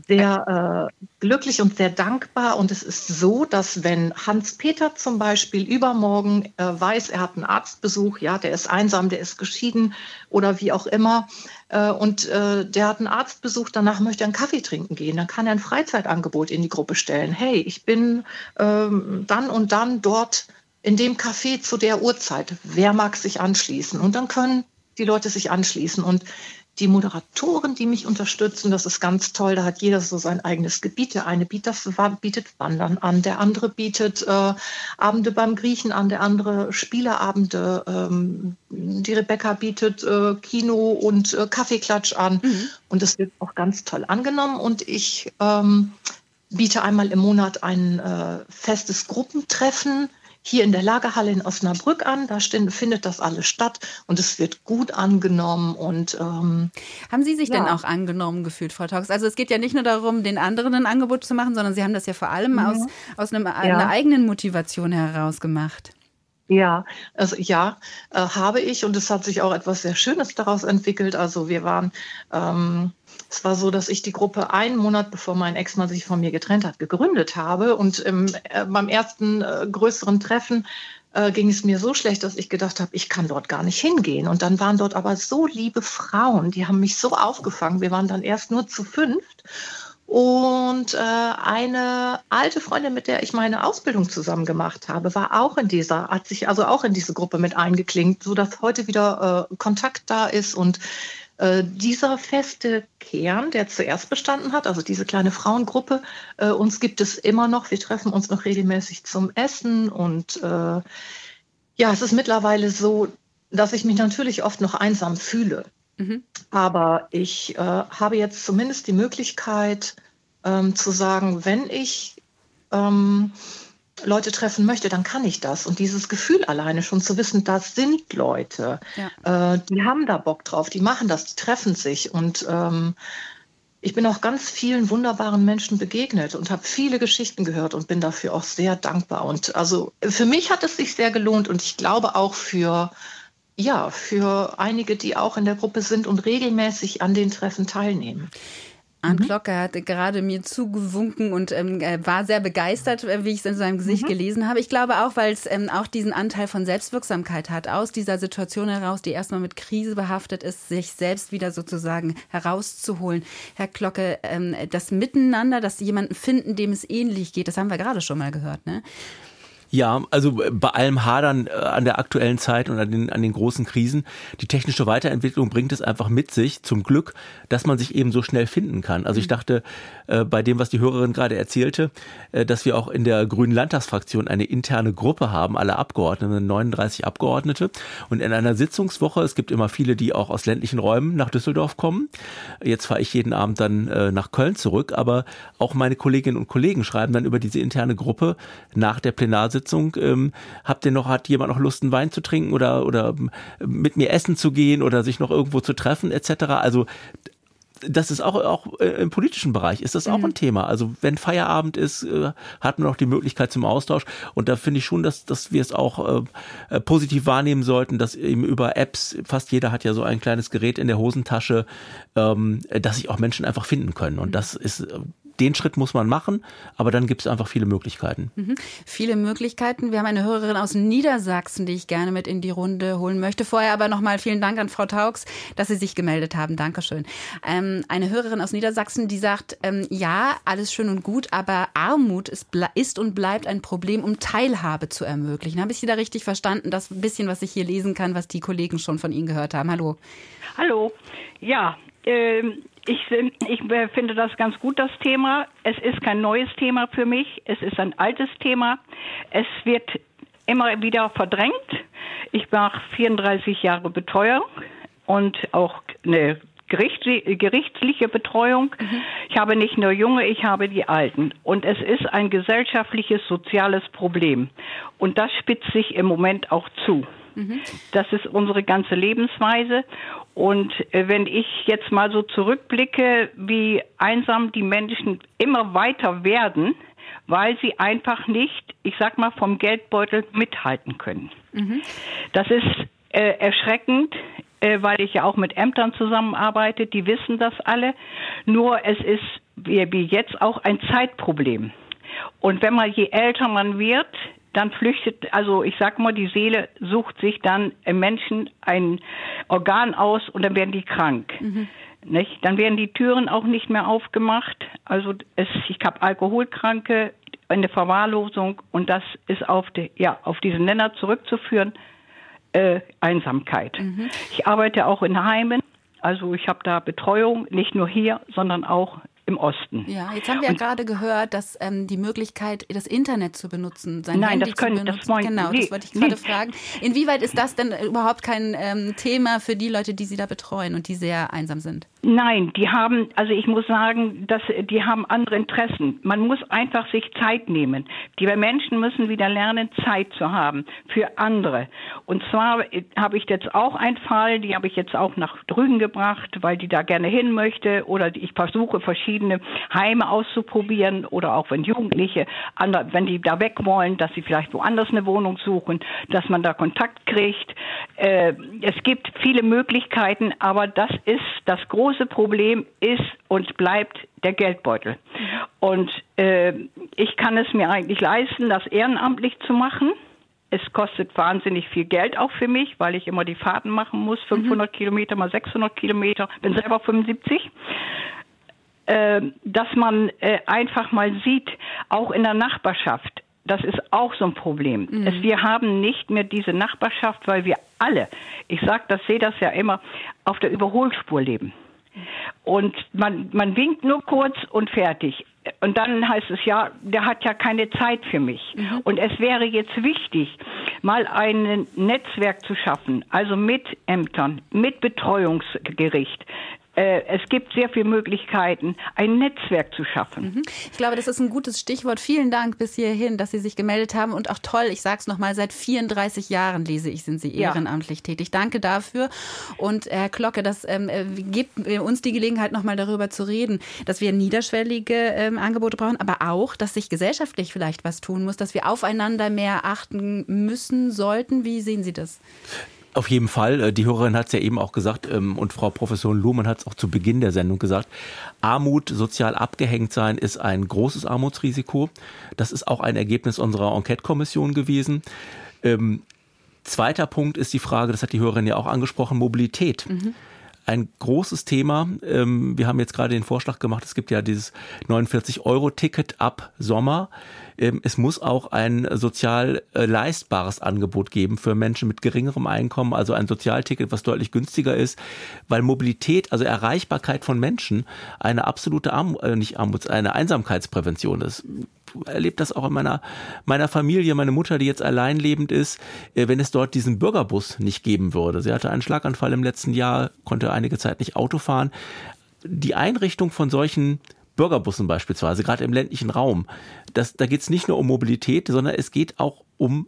sehr äh, glücklich und sehr dankbar. Und es ist so, dass wenn Hans-Peter zum Beispiel übermorgen äh, weiß, er hat einen Arztbesuch, ja, der ist einsam, der ist geschieden oder wie auch immer, äh, und äh, der hat einen Arztbesuch, danach möchte er einen Kaffee trinken gehen, dann kann er ein Freizeitangebot in die Gruppe stellen. Hey, ich bin ähm, dann und dann dort in dem Café zu der Uhrzeit. Wer mag sich anschließen? Und dann können die Leute sich anschließen. Und die Moderatoren, die mich unterstützen. Das ist ganz toll. Da hat jeder so sein eigenes Gebiet. Der eine bietet, Wandern an, der andere bietet äh, Abende beim Griechen an, der andere Spieleabende. Ähm, die Rebecca bietet äh, Kino und äh, Kaffeeklatsch an. Mhm. Und das wird auch ganz toll angenommen. Und ich ähm, biete einmal im Monat ein äh, festes Gruppentreffen hier in der Lagerhalle in Osnabrück an. Da findet das alles statt und es wird gut angenommen. Und ähm, haben Sie sich ja. denn auch angenommen gefühlt, Frau Tox? Also es geht ja nicht nur darum, den anderen ein Angebot zu machen, sondern Sie haben das ja vor allem mhm. aus, aus einem, ja. einer eigenen Motivation heraus gemacht. Ja, also ja, äh, habe ich und es hat sich auch etwas sehr Schönes daraus entwickelt. Also wir waren ähm, es war so, dass ich die Gruppe einen Monat bevor mein Ex-Mann sich von mir getrennt hat, gegründet habe. Und im, äh, beim ersten äh, größeren Treffen äh, ging es mir so schlecht, dass ich gedacht habe, ich kann dort gar nicht hingehen. Und dann waren dort aber so liebe Frauen, die haben mich so aufgefangen. Wir waren dann erst nur zu fünft. Und äh, eine alte Freundin, mit der ich meine Ausbildung zusammen gemacht habe, war auch in dieser, hat sich also auch in diese Gruppe mit eingeklinkt, sodass heute wieder äh, Kontakt da ist und äh, dieser feste Kern, der zuerst bestanden hat, also diese kleine Frauengruppe, äh, uns gibt es immer noch. Wir treffen uns noch regelmäßig zum Essen und äh, ja, es ist mittlerweile so, dass ich mich natürlich oft noch einsam fühle. Mhm. Aber ich äh, habe jetzt zumindest die Möglichkeit ähm, zu sagen, wenn ich ähm, Leute treffen möchte, dann kann ich das. Und dieses Gefühl alleine schon zu wissen, das sind Leute, ja. äh, die haben da Bock drauf, die machen das, die treffen sich. Und ähm, ich bin auch ganz vielen wunderbaren Menschen begegnet und habe viele Geschichten gehört und bin dafür auch sehr dankbar. Und also für mich hat es sich sehr gelohnt und ich glaube auch für ja, für einige, die auch in der Gruppe sind und regelmäßig an den Treffen teilnehmen. Arndt mhm. Glocke hat gerade mir zugewunken und ähm, war sehr begeistert, äh, wie ich es in seinem Gesicht mhm. gelesen habe. Ich glaube auch, weil es ähm, auch diesen Anteil von Selbstwirksamkeit hat, aus dieser Situation heraus, die erstmal mit Krise behaftet ist, sich selbst wieder sozusagen herauszuholen. Herr Glocke, ähm, das Miteinander, dass jemanden finden, dem es ähnlich geht, das haben wir gerade schon mal gehört, ne? Ja, also äh, bei allem Hadern äh, an der aktuellen Zeit und an den, an den großen Krisen, die technische Weiterentwicklung bringt es einfach mit sich, zum Glück, dass man sich eben so schnell finden kann. Also ich mhm. dachte, äh, bei dem, was die Hörerin gerade erzählte, dass wir auch in der Grünen Landtagsfraktion eine interne Gruppe haben, alle Abgeordneten, 39 Abgeordnete. Und in einer Sitzungswoche, es gibt immer viele, die auch aus ländlichen Räumen nach Düsseldorf kommen. Jetzt fahre ich jeden Abend dann nach Köln zurück, aber auch meine Kolleginnen und Kollegen schreiben dann über diese interne Gruppe nach der Plenarsitzung Sitzung, ähm, habt ihr noch, hat jemand noch Lust, einen Wein zu trinken oder, oder mit mir essen zu gehen oder sich noch irgendwo zu treffen, etc. Also das ist auch, auch äh, im politischen Bereich ist das auch mhm. ein Thema. Also wenn Feierabend ist, äh, hat man auch die Möglichkeit zum Austausch. Und da finde ich schon, dass, dass wir es auch äh, positiv wahrnehmen sollten, dass eben über Apps, fast jeder hat ja so ein kleines Gerät in der Hosentasche, ähm, dass sich auch Menschen einfach finden können. Und das ist den Schritt muss man machen, aber dann gibt es einfach viele Möglichkeiten. Mhm. Viele Möglichkeiten. Wir haben eine Hörerin aus Niedersachsen, die ich gerne mit in die Runde holen möchte. Vorher aber nochmal vielen Dank an Frau Taugs, dass Sie sich gemeldet haben. Dankeschön. Ähm, eine Hörerin aus Niedersachsen, die sagt, ähm, ja, alles schön und gut, aber Armut ist, ist und bleibt ein Problem, um Teilhabe zu ermöglichen. Habe ich Sie da richtig verstanden? Das bisschen, was ich hier lesen kann, was die Kollegen schon von Ihnen gehört haben. Hallo. Hallo. Ja, ähm, ich, ich finde das ganz gut, das Thema. Es ist kein neues Thema für mich. Es ist ein altes Thema. Es wird immer wieder verdrängt. Ich mache 34 Jahre Betreuung und auch eine gerichtliche Betreuung. Mhm. Ich habe nicht nur Junge, ich habe die Alten. Und es ist ein gesellschaftliches, soziales Problem. Und das spitzt sich im Moment auch zu. Das ist unsere ganze Lebensweise. Und äh, wenn ich jetzt mal so zurückblicke, wie einsam die Menschen immer weiter werden, weil sie einfach nicht, ich sag mal, vom Geldbeutel mithalten können. Mhm. Das ist äh, erschreckend, äh, weil ich ja auch mit Ämtern zusammenarbeite, die wissen das alle. Nur es ist wie jetzt auch ein Zeitproblem. Und wenn man je älter man wird, dann flüchtet, also ich sag mal, die Seele sucht sich dann im Menschen ein Organ aus und dann werden die krank. Mhm. Nicht? Dann werden die Türen auch nicht mehr aufgemacht. Also es, ich habe Alkoholkranke, eine Verwahrlosung und das ist auf, die, ja, auf diesen Nenner zurückzuführen, äh, Einsamkeit. Mhm. Ich arbeite auch in Heimen Also ich habe da Betreuung, nicht nur hier, sondern auch im Osten. Ja, jetzt haben wir ja gerade gehört, dass ähm, die Möglichkeit, das Internet zu benutzen, sein Nein, Handy das können, zu benutzen. das wollen, genau, nee, das wollte ich nee. gerade fragen. Inwieweit ist das denn überhaupt kein ähm, Thema für die Leute, die Sie da betreuen und die sehr einsam sind? Nein, die haben, also ich muss sagen, dass die haben andere Interessen. Man muss einfach sich Zeit nehmen. Die Menschen müssen wieder lernen, Zeit zu haben für andere. Und zwar äh, habe ich jetzt auch einen Fall, die habe ich jetzt auch nach drüben gebracht, weil die da gerne hin möchte. Oder ich versuche verschiedene Heime auszuprobieren oder auch wenn Jugendliche, wenn die da weg wollen, dass sie vielleicht woanders eine Wohnung suchen, dass man da Kontakt kriegt. Äh, es gibt viele Möglichkeiten, aber das ist das große Problem ist und bleibt der Geldbeutel. Und äh, ich kann es mir eigentlich leisten, das ehrenamtlich zu machen. Es kostet wahnsinnig viel Geld auch für mich, weil ich immer die Fahrten machen muss, 500 Kilometer mal 600 Kilometer, bin selber 75 äh, dass man äh, einfach mal sieht, auch in der Nachbarschaft, das ist auch so ein Problem. Mhm. Es, wir haben nicht mehr diese Nachbarschaft, weil wir alle, ich sag, das sehe das ja immer, auf der Überholspur leben. Und man, man winkt nur kurz und fertig. Und dann heißt es ja, der hat ja keine Zeit für mich. Und es wäre jetzt wichtig, mal ein Netzwerk zu schaffen, also mit Ämtern, mit Betreuungsgericht, es gibt sehr viele Möglichkeiten, ein Netzwerk zu schaffen. Mhm. Ich glaube, das ist ein gutes Stichwort. Vielen Dank bis hierhin, dass Sie sich gemeldet haben. Und auch toll, ich sage es nochmal, seit 34 Jahren lese ich, sind Sie Ja. ehrenamtlich tätig. Danke dafür. Und Herr Glocke, das ähm, äh, gibt äh, uns die Gelegenheit, nochmal darüber zu reden, dass wir niederschwellige ähm, Angebote brauchen, aber auch, dass sich gesellschaftlich vielleicht was tun muss, dass wir aufeinander mehr achten müssen, sollten. Wie sehen Sie das? Auf jeden Fall. Äh, Die Hörerin hat es ja eben auch gesagt ähm, und Frau Professorin Luhmann hat es auch zu Beginn der Sendung gesagt. Armut, sozial abgehängt sein ist ein großes Armutsrisiko. Das ist auch ein Ergebnis unserer Enquete-Kommission gewesen. Ähm, zweiter Punkt ist die Frage, das hat die Hörerin ja auch angesprochen, Mobilität. Ein großes Thema. Ähm, Wir haben jetzt gerade den Vorschlag gemacht, es gibt ja dieses 49-Euro-Ticket ab Sommer. Ähm, Es muss auch ein sozial äh, leistbares Angebot geben für Menschen mit geringerem Einkommen, also ein Sozialticket, was deutlich günstiger ist, weil Mobilität, also Erreichbarkeit von Menschen, eine absolute Arm äh, nicht Armuts, eine Einsamkeitsprävention ist erlebt das auch in meiner, meiner Familie, meine Mutter, die jetzt allein lebend ist, äh, wenn es dort diesen Bürgerbus nicht geben würde. Sie hatte einen Schlaganfall im letzten Jahr, konnte einige Zeit nicht Auto fahren. Die Einrichtung von solchen Bürgerbussen beispielsweise, gerade im ländlichen Raum, das, da geht es nicht nur um Mobilität, sondern es geht auch um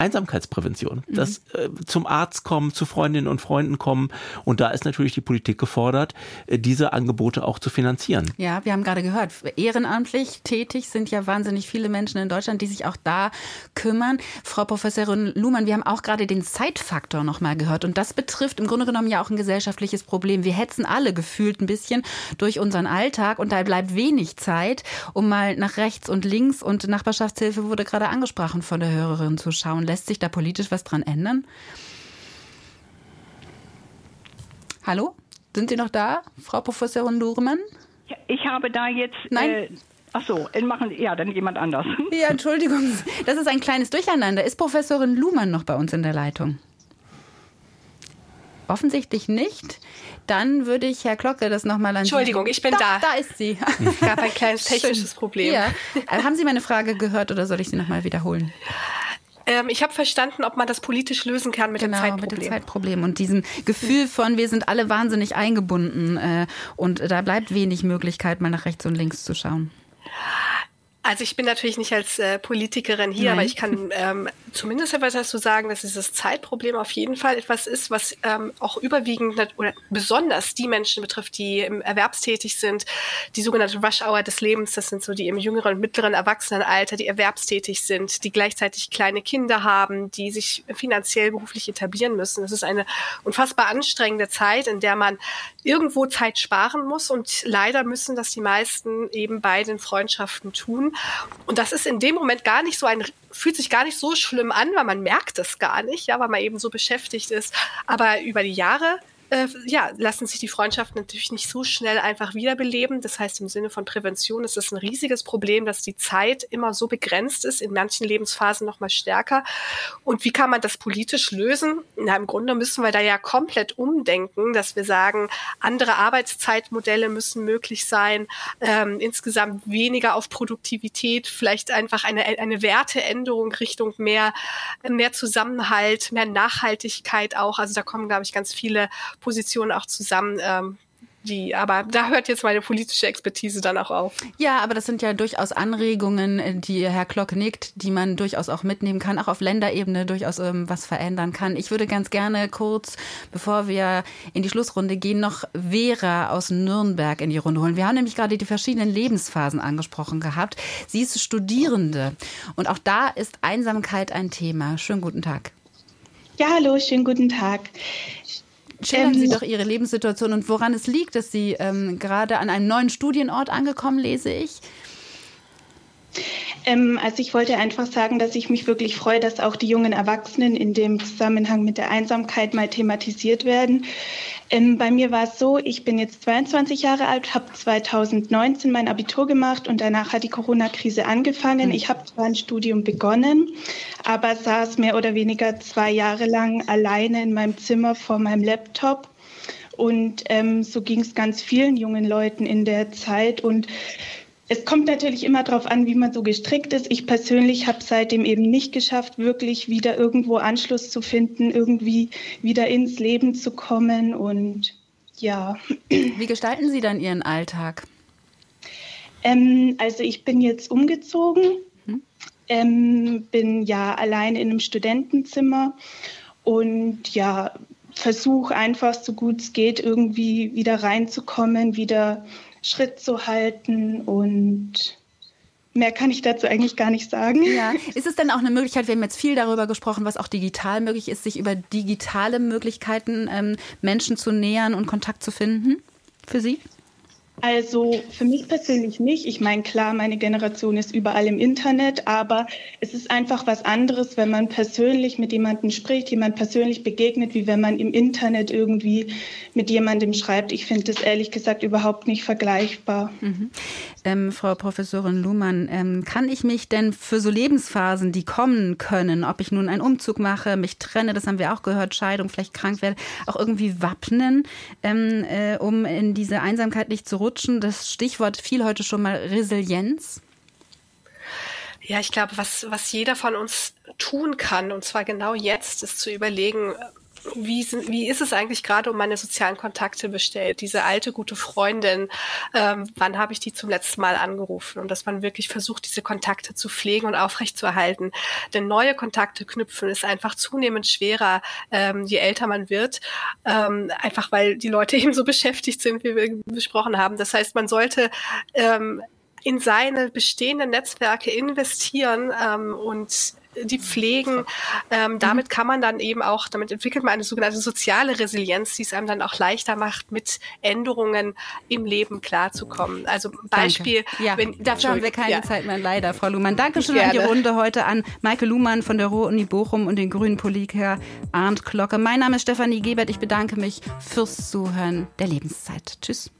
Einsamkeitsprävention. Das äh, zum Arzt kommen, zu Freundinnen und Freunden kommen. Und da ist natürlich die Politik gefordert, äh, diese Angebote auch zu finanzieren. Ja, wir haben gerade gehört, ehrenamtlich tätig sind ja wahnsinnig viele Menschen in Deutschland, die sich auch da kümmern. Frau Professorin Luhmann, wir haben auch gerade den Zeitfaktor noch mal gehört und das betrifft im Grunde genommen ja auch ein gesellschaftliches Problem. Wir hetzen alle gefühlt ein bisschen durch unseren Alltag und da bleibt wenig Zeit, um mal nach rechts und links und Nachbarschaftshilfe wurde gerade angesprochen von der Hörerin zu schauen. Lässt sich da politisch was dran ändern? Hallo? Sind Sie noch da, Frau Professorin Luhmann? Ich habe da jetzt. Nein. Äh, ach so, äh, machen ja dann jemand anders. Ja, Entschuldigung, das ist ein kleines Durcheinander. Ist Professorin Luhmann noch bei uns in der Leitung? Offensichtlich nicht. Dann würde ich Herr Glocke das nochmal an Sie- Entschuldigung, ich bin Doch, da. Da ist sie. Es gab ein kleines technisches Problem. Ja. Äh, Haben Sie meine Frage gehört oder soll ich sie nochmal wiederholen? Ähm, ich habe verstanden, ob man das politisch lösen kann mit dem Genau, Zeitproblem. mit dem Zeitproblem und diesem Gefühl von, wir sind alle wahnsinnig eingebunden äh, und da bleibt wenig Möglichkeit, mal nach rechts und links zu schauen. Also ich bin natürlich nicht als äh, Politikerin hier, Nein. aber ich kann ähm, zumindest etwas dazu sagen, dass dieses Zeitproblem auf jeden Fall etwas ist, was ähm, auch überwiegend oder besonders die Menschen betrifft, die im erwerbstätig sind, die sogenannte Rush Hour des Lebens, das sind so die im jüngeren und mittleren Erwachsenenalter, die erwerbstätig sind, die gleichzeitig kleine Kinder haben, die sich finanziell beruflich etablieren müssen. Das ist eine unfassbar anstrengende Zeit, in der man irgendwo Zeit sparen muss und leider müssen das die meisten eben bei den Freundschaften tun. Und das ist in dem Moment gar nicht so ein, fühlt sich gar nicht so schlimm an, weil man merkt es gar nicht, ja, weil man eben so beschäftigt ist. Aber über die Jahre äh, ja, lassen sich die Freundschaften natürlich nicht so schnell einfach wiederbeleben. Das heißt, im Sinne von Prävention ist es ein riesiges Problem, dass die Zeit immer so begrenzt ist, in manchen Lebensphasen noch mal stärker. Und wie kann man das politisch lösen? Na, im Grunde müssen wir da ja komplett umdenken, dass wir sagen, andere Arbeitszeitmodelle müssen möglich sein, ähm, insgesamt weniger auf Produktivität, vielleicht einfach eine, eine Werteänderung Richtung mehr, mehr Zusammenhalt, mehr Nachhaltigkeit auch. Also da kommen, glaube ich, ganz viele Positionen auch zusammen. Ähm, die, aber da hört jetzt meine politische Expertise dann auch auf. Ja, aber das sind ja durchaus Anregungen, die Herr Klock nickt, die man durchaus auch mitnehmen kann, auch auf Länderebene durchaus ähm, was verändern kann. Ich würde ganz gerne kurz, bevor wir in die Schlussrunde gehen, noch Vera aus Nürnberg in die Runde holen. Wir haben nämlich gerade die verschiedenen Lebensphasen angesprochen gehabt. Sie ist Studierende und auch da ist Einsamkeit ein Thema. Schönen guten Tag. Ja, hallo, schönen guten Tag. Schildern Sie ähm, doch Ihre Lebenssituation und woran es liegt, dass Sie ähm, gerade an einem neuen Studienort angekommen, lese ich. Ähm, also ich wollte einfach sagen, dass ich mich wirklich freue, dass auch die jungen Erwachsenen in dem Zusammenhang mit der Einsamkeit mal thematisiert werden. Ähm, bei mir war es so, ich bin jetzt 22 Jahre alt, habe 2019 mein Abitur gemacht und danach hat die Corona-Krise angefangen. Mhm. Ich habe zwar ein Studium begonnen, aber saß mehr oder weniger zwei Jahre lang alleine in meinem Zimmer vor meinem Laptop. Und ähm, so ging es ganz vielen jungen Leuten in der Zeit. Und es kommt natürlich immer darauf an, wie man so gestrickt ist. Ich persönlich habe seitdem eben nicht geschafft, wirklich wieder irgendwo Anschluss zu finden, irgendwie wieder ins Leben zu kommen und ja. Wie gestalten Sie dann Ihren Alltag? Ähm, also ich bin jetzt umgezogen, hm? ähm, bin ja allein in einem Studentenzimmer und ja, versuche einfach so gut es geht irgendwie wieder reinzukommen, wieder Schritt zu halten und Mehr kann ich dazu eigentlich gar nicht sagen. Ja. Ist es denn auch eine Möglichkeit, wir haben jetzt viel darüber gesprochen, was auch digital möglich ist, sich über digitale Möglichkeiten ähm, Menschen zu nähern und Kontakt zu finden für Sie? Also für mich persönlich nicht. Ich meine, klar, meine Generation ist überall im Internet, aber es ist einfach was anderes, wenn man persönlich mit jemandem spricht, jemand persönlich begegnet, wie wenn man im Internet irgendwie mit jemandem schreibt. Ich finde das ehrlich gesagt überhaupt nicht vergleichbar. Mhm. Ähm, Frau Professorin Luhmann, ähm, kann ich mich denn für so Lebensphasen, die kommen können, ob ich nun einen Umzug mache, mich trenne, das haben wir auch gehört, Scheidung, vielleicht krank werde, auch irgendwie wappnen, ähm, äh, um in diese Einsamkeit nicht zu rutschen? Das Stichwort fiel heute schon mal Resilienz. Ja, ich glaube, was, was jeder von uns tun kann, und zwar genau jetzt, ist zu überlegen, wie, wie ist es eigentlich gerade um meine sozialen Kontakte bestellt? Diese alte gute Freundin, ähm, wann habe ich die zum letzten Mal angerufen? Und dass man wirklich versucht, diese Kontakte zu pflegen und aufrechtzuerhalten. Denn neue Kontakte knüpfen ist einfach zunehmend schwerer, ähm, je älter man wird. Ähm, einfach weil die Leute eben so beschäftigt sind, wie wir besprochen haben. Das heißt, man sollte ähm, in seine bestehenden Netzwerke investieren ähm, und die pflegen. Ähm, damit kann man dann eben auch, damit entwickelt man eine sogenannte soziale Resilienz, die es einem dann auch leichter macht, mit Änderungen im Leben klarzukommen. Also Beispiel. Ja, wenn, dafür haben wir keine ja. Zeit mehr, leider, Frau Luhmann. Dankeschön Gerne. an die Runde heute an Maike Luhmann von der Ruhr-Uni Bochum und den grünen Politiker Arndt Glocke. Mein Name ist Stefanie Gebert. Ich bedanke mich fürs Zuhören der Lebenszeit. Tschüss.